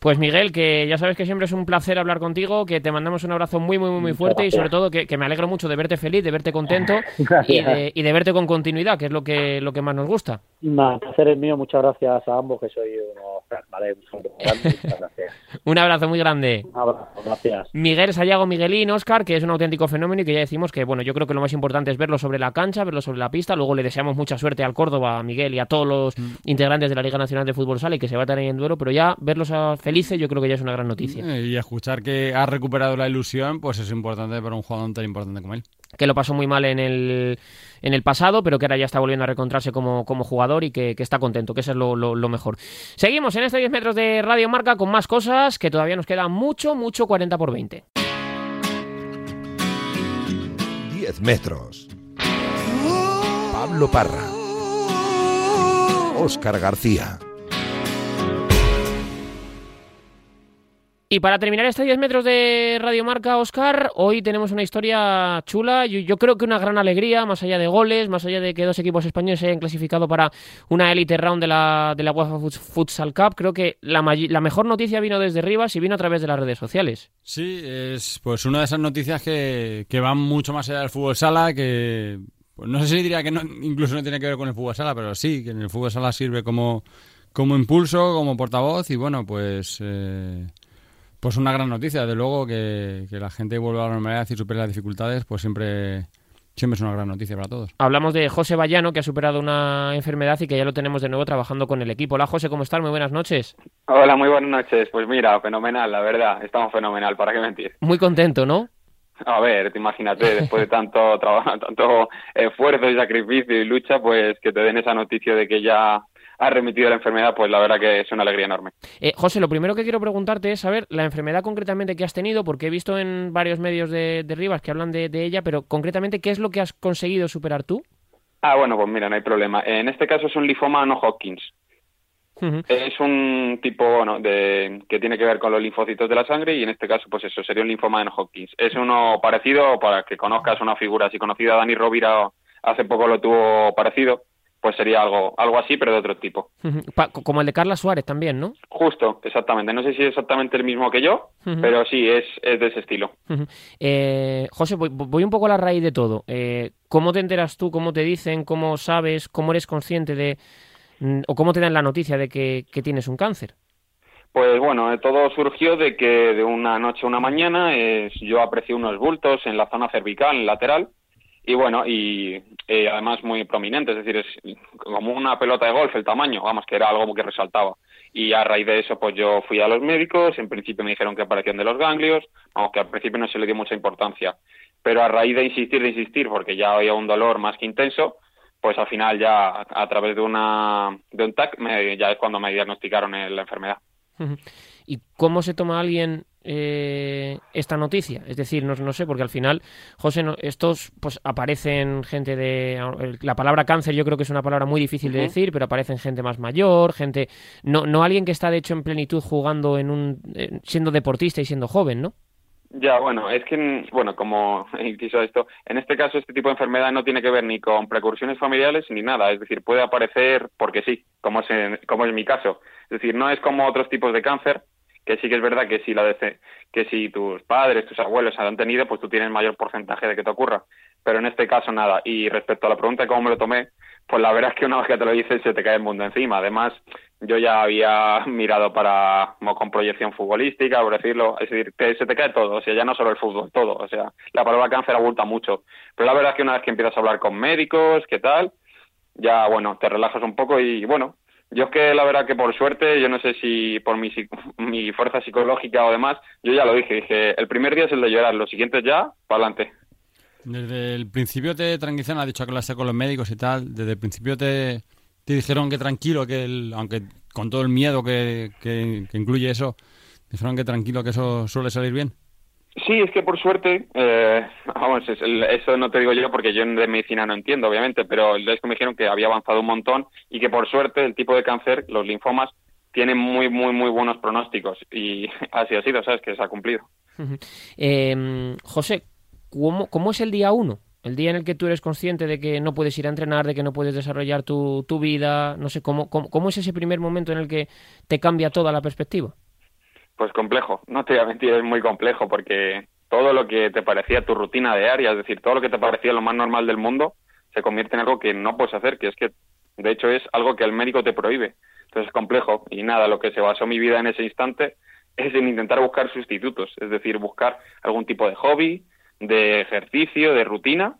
Pues Miguel, que ya sabes que siempre es un placer hablar contigo, que te mandamos un abrazo muy, muy, muy fuerte y sobre todo que, me alegro mucho de verte feliz, de verte contento y de, y de, verte con continuidad, que es lo que, lo que más nos gusta. Un placer es mío, muchas gracias a ambos, que soy unos vale, un abrazo muy grande. Un abrazo, gracias. Miguel Sayago Miguelín, Oscar, que es un auténtico fenómeno y que ya decimos que, bueno, yo creo que lo más importante es verlo sobre la cancha, verlo sobre la pista, luego le deseamos mucha suerte al Córdoba, a Miguel y a todos los mm. integrantes de la Liga Nacional de Fútbol Sala y que se va a tener en duelo, pero ya verlos a felices yo creo que ya es una gran noticia. Eh, y escuchar que ha recuperado la ilusión, pues es importante para un jugador tan importante como él. Que lo pasó muy mal en el, en el pasado, pero que ahora ya está volviendo a reencontrarse como, como jugador y que, está contento, que eso es lo, lo, mejor. Seguimos en este 10 metros de Radio Marca con más cosas, que todavía nos queda mucho, mucho 40 por 20. 10 metros. Pablo Parra. Óscar García. Y para terminar este 10 metros de Radio Marca, Oscar, hoy tenemos una historia chula. Yo, creo que una gran alegría, más allá de goles, más allá de que dos equipos españoles se hayan clasificado para una Elite Round de la, de la UEFA Futsal Cup. Creo que la, la mejor noticia vino desde Rivas y vino a través de las redes sociales. Sí, es pues una de esas noticias que, que van mucho más allá del fútbol sala, que pues no sé si diría que no, incluso no tiene que ver con el fútbol sala, pero sí, que en el fútbol sala sirve como, como impulso, como portavoz y bueno, pues... Eh, pues una gran noticia, de luego, que, la gente vuelva a la normalidad y supere las dificultades, pues siempre, siempre es una gran noticia para todos. Hablamos de José Vallano, que ha superado una enfermedad y que ya lo tenemos de nuevo trabajando con el equipo. Hola José, ¿cómo estás? Muy buenas noches. Hola, muy buenas noches. Pues mira, fenomenal, la verdad, estamos fenomenal, ¿para qué mentir? Muy contento, ¿no? A ver, te imagínate, después de tanto trabajo, tanto esfuerzo y sacrificio y lucha, pues que te den esa noticia de que ya ha remitido la enfermedad, pues la verdad que es una alegría enorme. Eh, José, lo primero que quiero preguntarte es saber la enfermedad concretamente que has tenido, porque he visto en varios medios de, Rivas que hablan de, ella, pero concretamente, ¿qué es lo que has conseguido superar tú? Ah, bueno, pues mira, no hay problema. En este caso es un linfoma no Hodgkins. Es un tipo bueno, de, que tiene que ver con los linfocitos de la sangre y en este caso, pues eso, sería un linfoma de no Hodgkins. Es uno parecido, para que conozcas una figura así conocida, Dani Rovira hace poco lo tuvo parecido, pues sería algo, algo así, pero de otro tipo. Como el de Carla Suárez también, ¿no? Justo, exactamente. No sé si es exactamente el mismo que yo, pero sí, es, es de ese estilo. eh, José, voy, un poco a la raíz de todo. Eh, ¿Cómo te enteras tú? ¿Cómo te dicen? ¿Cómo sabes? ¿Cómo eres consciente de... Mm, o cómo te dan la noticia de que, que tienes un cáncer? Pues bueno, eh, todo surgió de que de una noche a una mañana eh, yo aprecié unos bultos en la zona cervical, lateral, y bueno, y eh, además muy prominente, es decir, es como una pelota de golf el tamaño, vamos, que era algo que resaltaba. Y a raíz de eso, pues yo fui a los médicos, en principio me dijeron que aparecían de los ganglios, aunque al principio no se le dio mucha importancia. Pero a raíz de insistir, de insistir, porque ya había un dolor más que intenso, pues al final ya a través de una de un TAC ya es cuando me diagnosticaron la enfermedad. ¿Y cómo se toma alguien eh, esta noticia? Es decir, no, no, sé, porque al final, José, estos pues aparecen gente de... La palabra cáncer yo creo que es una palabra muy difícil de decir, pero aparecen gente más mayor, gente... No, no alguien que está de hecho en plenitud jugando en un... siendo deportista y siendo joven, ¿no? Ya, bueno, es que, bueno, como inciso esto, en este caso este tipo de enfermedad no tiene que ver ni con precursiones familiares ni nada, es decir, puede aparecer porque sí, como es, como es mi caso. Es decir, no es como otros tipos de cáncer, que sí que es verdad que si, la que si tus padres, tus abuelos han tenido, pues tú tienes mayor porcentaje de que te ocurra. Pero en este caso nada. Y respecto a la pregunta de cómo me lo tomé, pues la verdad es que una vez que te lo dices se te cae el mundo encima. Además, yo ya había mirado para con proyección futbolística, por decirlo, es decir, que se te cae todo, o sea, ya no solo el fútbol, todo, o sea, la palabra cáncer abulta mucho. Pero la verdad es que una vez que empiezas a hablar con médicos, qué tal, ya, bueno, te relajas un poco y, bueno, yo es que la verdad que por suerte, yo no sé si por mi, mi fuerza psicológica o demás, yo ya lo dije, dije, el primer día es el de llorar, los siguientes ya, para adelante. Desde el principio te tranquilizan, ha dicho que hablaste con los médicos y tal, desde el principio te, te dijeron que tranquilo, que el, aunque con todo el miedo que, que, incluye eso, dijeron que tranquilo, que eso suele salir bien. Sí, es que por suerte, eh, vamos, eso no te digo yo porque yo de medicina no entiendo, obviamente, pero que me dijeron que había avanzado un montón y que por suerte el tipo de cáncer, los linfomas, tienen muy, muy, muy buenos pronósticos y así ha sido, ¿sabes? Que se ha cumplido. eh, José, ¿cómo, ¿cómo es el día uno? El día en el que tú eres consciente de que no puedes ir a entrenar, de que no puedes desarrollar tu, tu vida, no sé, ¿cómo, ¿cómo, es ese primer momento en el que te cambia toda la perspectiva? Pues complejo, no te voy a mentir, es muy complejo porque todo lo que te parecía tu rutina diaria, es decir, todo lo que te parecía lo más normal del mundo, se convierte en algo que no puedes hacer, que es que, de hecho, es algo que el médico te prohíbe. Entonces es complejo y nada, lo que se basó mi vida en ese instante es en intentar buscar sustitutos, es decir, buscar algún tipo de hobby, de ejercicio, de rutina,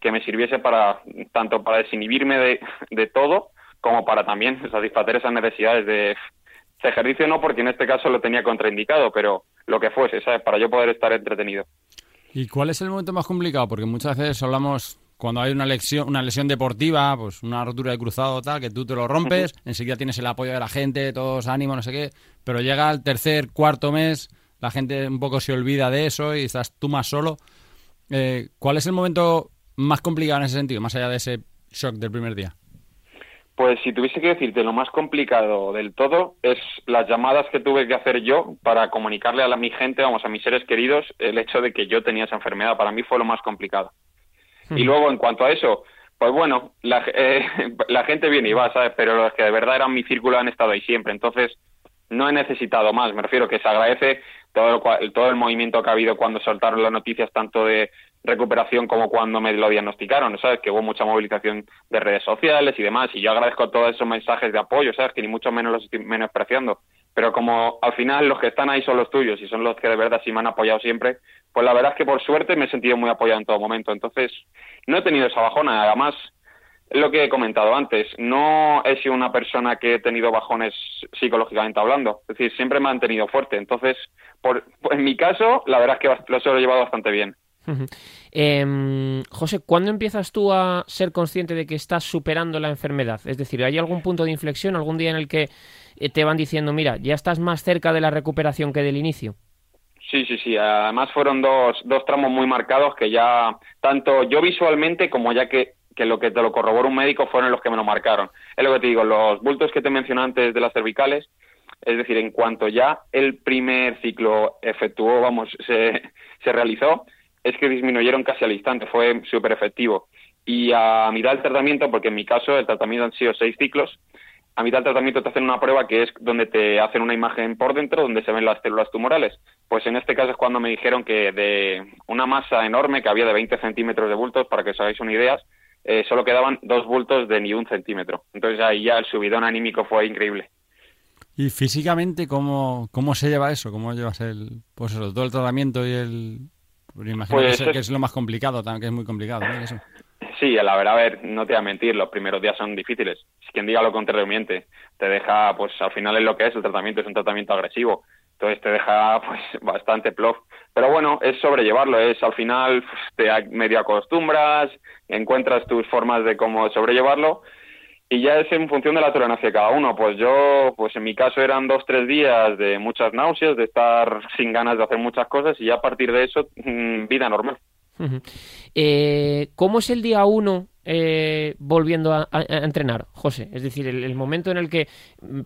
que me sirviese para tanto para desinhibirme de, de todo como para también satisfacer esas necesidades de, ejercicio no porque en este caso lo tenía contraindicado pero lo que fuese sabes para yo poder estar entretenido. Y cuál es el momento más complicado porque muchas veces hablamos cuando hay una lesión una lesión deportiva pues una rotura de cruzado tal que tú te lo rompes enseguida tienes el apoyo de la gente todos ánimo no sé qué pero llega el tercer cuarto mes la gente un poco se olvida de eso y estás tú más solo. Eh, ¿Cuál es el momento más complicado en ese sentido, más allá de ese shock del primer día? Pues si tuviese que decirte lo más complicado del todo es las llamadas que tuve que hacer yo para comunicarle a la, mi gente, vamos, a mis seres queridos, el hecho de que yo tenía esa enfermedad. Para mí fue lo más complicado. Y hmm. luego, en cuanto a eso, pues bueno, la, eh, la gente viene y va, ¿sabes? Pero los que de verdad eran mi círculo han estado ahí siempre. Entonces, no he necesitado más. Me refiero que se agradece todo el, todo el movimiento que ha habido cuando soltaron las noticias tanto de recuperación como cuando me lo diagnosticaron, ¿sabes? Que hubo mucha movilización de redes sociales y demás, y yo agradezco todos esos mensajes de apoyo, ¿sabes? Que ni mucho menos los estoy menospreciando, pero como al final los que están ahí son los tuyos y son los que de verdad sí me han apoyado siempre, pues la verdad es que por suerte me he sentido muy apoyado en todo momento, entonces no he tenido esa bajona, además lo que he comentado antes, no he sido una persona que he tenido bajones psicológicamente hablando, es decir, siempre me he mantenido fuerte, entonces, por, en mi caso, la verdad es que lo he llevado bastante bien. eh, José, ¿cuándo empiezas tú a ser consciente de que estás superando la enfermedad? Es decir, ¿hay algún punto de inflexión, algún día en el que eh, te van diciendo, mira, ya estás más cerca de la recuperación que del inicio? Sí, sí, sí. Además fueron dos, dos tramos muy marcados que ya, tanto yo visualmente como ya que que lo que te lo corroboró un médico fueron los que me lo marcaron. Es lo que te digo, los bultos que te mencioné antes de las cervicales, es decir, en cuanto ya el primer ciclo efectuó, vamos, se, se realizó, es que disminuyeron casi al instante, fue súper efectivo. Y a mitad del tratamiento, porque en mi caso el tratamiento han sido seis ciclos, a mitad del tratamiento te hacen una prueba que es donde te hacen una imagen por dentro, donde se ven las células tumorales. Pues en este caso es cuando me dijeron que de una masa enorme que había de 20 centímetros de bultos, para que os hagáis una idea, eh, solo quedaban dos bultos de ni un centímetro. Entonces ahí ya el subidón anímico fue increíble. ¿Y físicamente cómo, cómo se lleva eso? ¿Cómo llevas el, pues todo el tratamiento y el... Me imagino pues que, es, lo más complicado, que es muy complicado. Sí, la verdad, a ver, no te voy a mentir, los primeros días son difíciles. Si quien diga lo contrario miente. Te deja, pues al final es lo que es, el tratamiento es un tratamiento agresivo. Entonces te deja pues bastante plof. Pero bueno, es sobrellevarlo, es al final pues, te medio acostumbras, encuentras tus formas de cómo sobrellevarlo y ya es en función de la tolerancia de cada uno. Pues yo, pues en mi caso eran dos, tres días de muchas náuseas, de estar sin ganas de hacer muchas cosas y ya a partir de eso, mm, vida normal. eh, ¿Cómo es el día uno eh, volviendo a, entrenar, José? Es decir, el, momento en el que mm,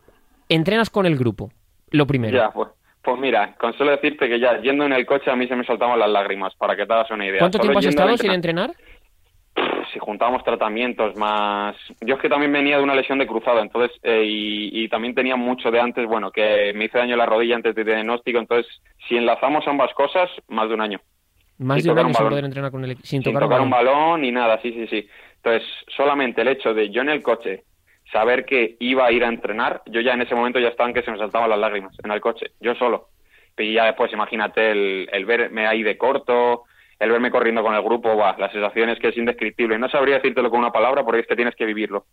entrenas con el grupo, lo primero. Ya, pues, pues mira, con solo decirte que ya yendo en el coche a mí se me saltaban las lágrimas, para que te hagas una idea. ¿Cuánto tiempo has estado sin entrenar? Si juntamos tratamientos más... Yo es que también venía de una lesión de cruzado, entonces, eh, y, también tenía mucho de antes, bueno, que me hice daño en la rodilla antes de diagnóstico, entonces, si enlazamos ambas cosas, más de un año. Más de un año sin poder entrenar con el sin, sin tocar, un balón. ni nada, sí, sí, sí. Entonces, solamente el hecho de yo en el coche saber que iba a ir a entrenar, yo ya en ese momento ya estaban que se me saltaban las lágrimas en el coche, yo solo. Y ya después, imagínate el, el verme ahí de corto, el verme corriendo con el grupo, va, la sensación es que es indescriptible. No sabría decírtelo con una palabra porque es que tienes que vivirlo.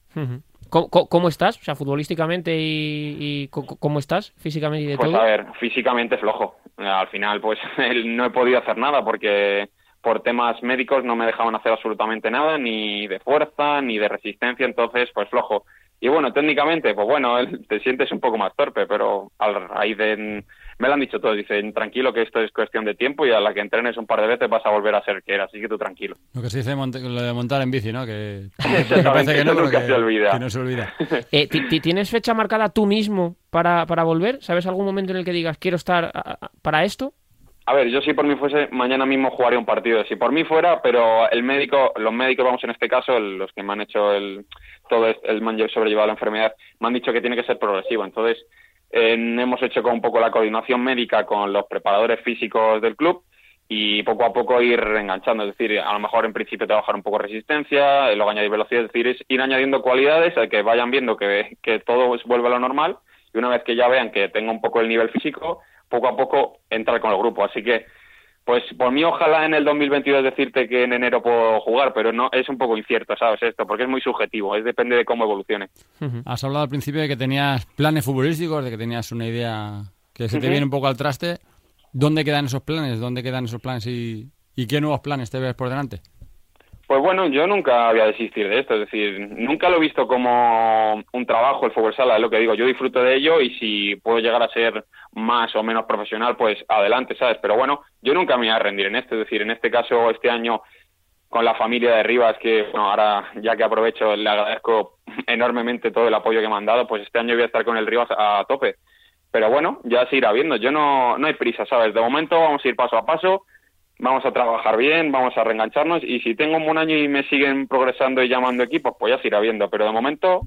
¿Cómo, cómo- estás? O sea, futbolísticamente y, y cómo estás físicamente y de Pues todo. a ver, físicamente flojo. Al final, pues no he podido hacer nada porque por temas médicos no me dejaban hacer absolutamente nada, ni de fuerza, ni de resistencia, entonces, pues flojo. Y bueno, técnicamente, pues bueno, te sientes un poco más torpe, pero al raíz de... Me lo han dicho todos, dicen, tranquilo que esto es cuestión de tiempo y a la que entrenes un par de veces vas a volver a ser que era, así que tú tranquilo. Lo que se dice lo de montar en bici, ¿no? Que, parece que no, pero que, se olvida. que no se olvida. Eh, ¿ti- ti- ¿Tienes fecha marcada tú mismo para, para volver? ¿Sabes algún momento en el que digas quiero estar a- a- para esto? A ver, yo si por mí fuese, mañana mismo jugaría un partido. Si por mí fuera, pero el médico, los médicos, vamos en este caso, el- los que me han hecho el, todo el me han sobrellevado la enfermedad, me han dicho que tiene que ser progresivo. Entonces, eh, hemos hecho con un poco la coordinación médica con los preparadores físicos del club y poco a poco ir enganchando. Es decir, a lo mejor en principio trabajar un poco resistencia, eh, luego añadir velocidad, es decir, es ir añadiendo cualidades a que vayan viendo que, que todo vuelve a lo normal y una vez que ya vean que tengo un poco el nivel físico, poco a poco entrar con el grupo. Así que, pues por mí ojalá en el 2022 decirte que en enero puedo jugar, pero no es un poco incierto, ¿sabes? Esto, porque es muy subjetivo, es depende de cómo evolucione. Has hablado al principio de que tenías planes futbolísticos, de que tenías una idea que se te viene un poco al traste. ¿Dónde quedan esos planes? ¿Dónde quedan esos planes y, y qué nuevos planes te ves por delante? Pues bueno, yo nunca voy a desistir de esto, es decir, nunca lo he visto como un trabajo el fútbol sala, es lo que digo, yo disfruto de ello y si puedo llegar a ser más o menos profesional, pues adelante, ¿sabes? Pero bueno, yo nunca me voy a rendir en esto, es decir, en este caso, este año con la familia de Rivas, que bueno, ahora ya que aprovecho, le agradezco enormemente todo el apoyo que me han dado, pues este año voy a estar con el Rivas a tope. Pero bueno, ya se irá viendo, yo no, no hay prisa, ¿sabes? De momento vamos a ir paso a paso, vamos a trabajar bien, vamos a reengancharnos y si tengo un buen año y me siguen progresando y llamando equipos, pues ya se irá viendo. Pero de momento,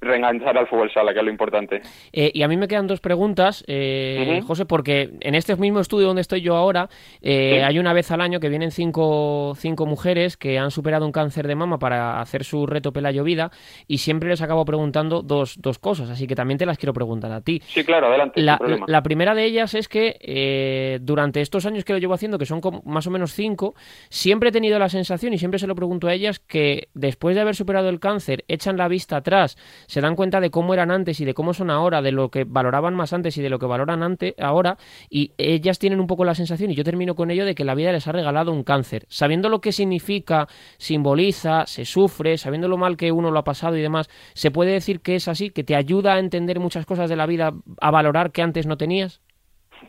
reenganchar al fútbol sala, que es lo importante. Eh, y a mí me quedan dos preguntas, eh. José, porque en este mismo estudio donde estoy yo ahora, eh, Sí. hay una vez al año que vienen cinco, cinco mujeres que han superado un cáncer de mama para hacer su reto Pelayo Vida y siempre les acabo preguntando dos, dos cosas, así que también te las quiero preguntar a ti. Sí, claro, adelante, La, la primera de ellas es que eh, durante estos años que lo llevo haciendo, que son más o menos cinco, siempre he tenido la sensación, y siempre se lo pregunto a ellas, que después de haber superado el cáncer, echan la vista atrás, se dan cuenta de cómo eran antes y de cómo son ahora, de lo que valoraban más antes y de lo que valoran antes, ahora, y ellas tienen un poco la sensación, y yo termino con ello, de que la vida les ha regalado un cáncer. Sabiendo lo que significa, simboliza, se sufre, sabiendo lo mal que uno lo ha pasado y demás, ¿se puede decir que es así, que te ayuda a entender muchas cosas de la vida, a valorar que antes no tenías?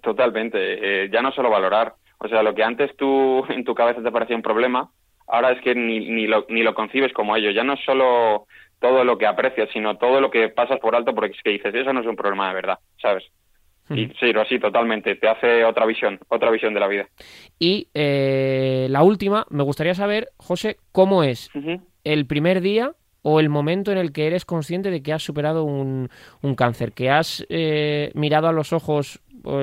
Totalmente. Eh, ya no solo valorar. O sea, lo que antes tú en tu cabeza te parecía un problema, ahora es que ni, ni, lo, ni lo concibes como ello. Ya no solo todo lo que aprecias, sino todo lo que pasas por alto porque es que dices, eso no es un problema de verdad, ¿sabes? Y sí, pero sí, totalmente. Te hace otra visión, otra visión de la vida. Y eh, la última, me gustaría saber, José, ¿cómo es el primer día o el momento en el que eres consciente de que has superado un, un cáncer? Que has eh, mirado a los ojos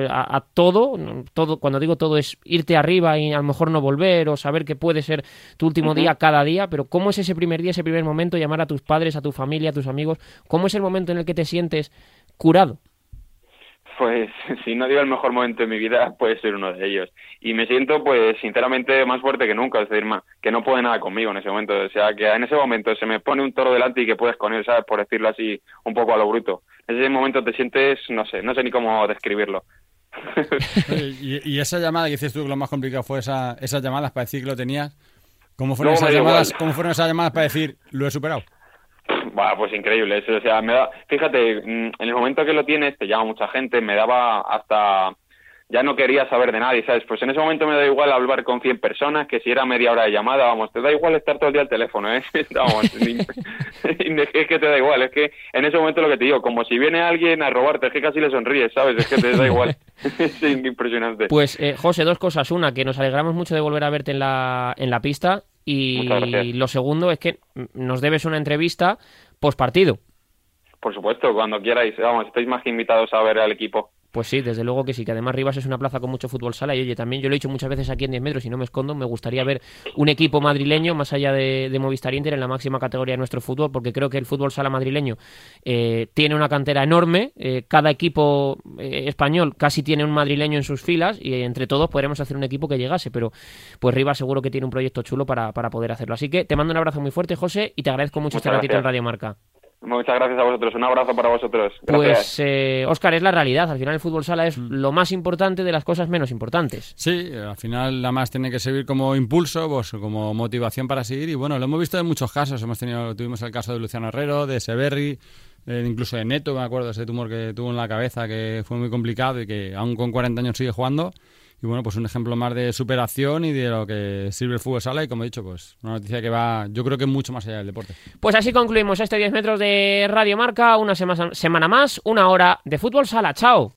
a, a todo, todo, cuando digo todo es irte arriba y a lo mejor no volver o saber que puede ser tu último día cada día, pero ¿cómo es ese primer día, ese primer momento, llamar a tus padres, a tu familia, a tus amigos? ¿Cómo es el momento en el que te sientes curado? Pues si no digo el mejor momento de mi vida, puede ser uno de ellos. Y me siento, pues, sinceramente, más fuerte que nunca. Es decir, ma- que no puede nada conmigo en ese momento. O sea, que en ese momento se me pone un toro delante y que puedes con él, ¿sabes? Por decirlo así, un poco a lo bruto. En ese momento te sientes, no sé, no sé ni cómo describirlo. Y, y esa llamada que dices tú que lo más complicado fue esa, esas llamadas para decir que lo tenías. ¿Cómo fueron, esas llamadas. ¿Cómo fueron esas llamadas para decir lo he superado? Buah, pues increíble. eso, O sea, me da, fíjate, mm, en el momento que lo tienes, te llama mucha gente, me daba hasta, ya no quería saber de nadie, ¿sabes? Pues en ese momento me da igual hablar con 100 personas, que si era media hora de llamada, vamos, te da igual estar todo el día al teléfono, ¿eh? vamos, es que te da igual, es que en ese momento lo que te digo, como si viene alguien a robarte, es que casi le sonríes, ¿sabes? Es que te da igual. es impresionante. Pues, eh, José, dos cosas. Una, que nos alegramos mucho de volver a verte en la, en la pista. Y lo segundo es que nos debes una entrevista post partido. Por supuesto, cuando quierais, vamos, estáis más que invitados a ver al equipo. Pues sí, desde luego que sí, que además Rivas es una plaza con mucho fútbol sala y oye, también yo lo he dicho muchas veces aquí en 10 metros y no me escondo, me gustaría ver un equipo madrileño más allá de, Movistar Inter en la máxima categoría de nuestro fútbol, porque creo que el fútbol sala madrileño eh, tiene una cantera enorme, eh, cada equipo eh, español casi tiene un madrileño en sus filas y entre todos podremos hacer un equipo que llegase, pero pues Rivas seguro que tiene un proyecto chulo para, para poder hacerlo. Así que te mando un abrazo muy fuerte, José, y te agradezco mucho este ratito en Radio Marca. Muchas gracias a vosotros. Un abrazo para vosotros. Pues, eh, Oscar, es la realidad. Al final el fútbol sala es mm. lo más importante de las cosas menos importantes. Sí, al final la más tiene que servir como impulso, pues, como motivación para seguir. Y bueno, lo hemos visto en muchos casos. Hemos tenido, tuvimos el caso de Luciano Herrero, de Severri, eh, incluso de Neto, me acuerdo, ese tumor que tuvo en la cabeza que fue muy complicado y que aún con 40 años sigue jugando. Y bueno, pues un ejemplo más de superación y de lo que sirve el fútbol sala y como he dicho, pues una noticia que va, yo creo que mucho más allá del deporte. Pues así concluimos este 10 metros de Radio Marca, una semana más, una hora de fútbol sala. Chao.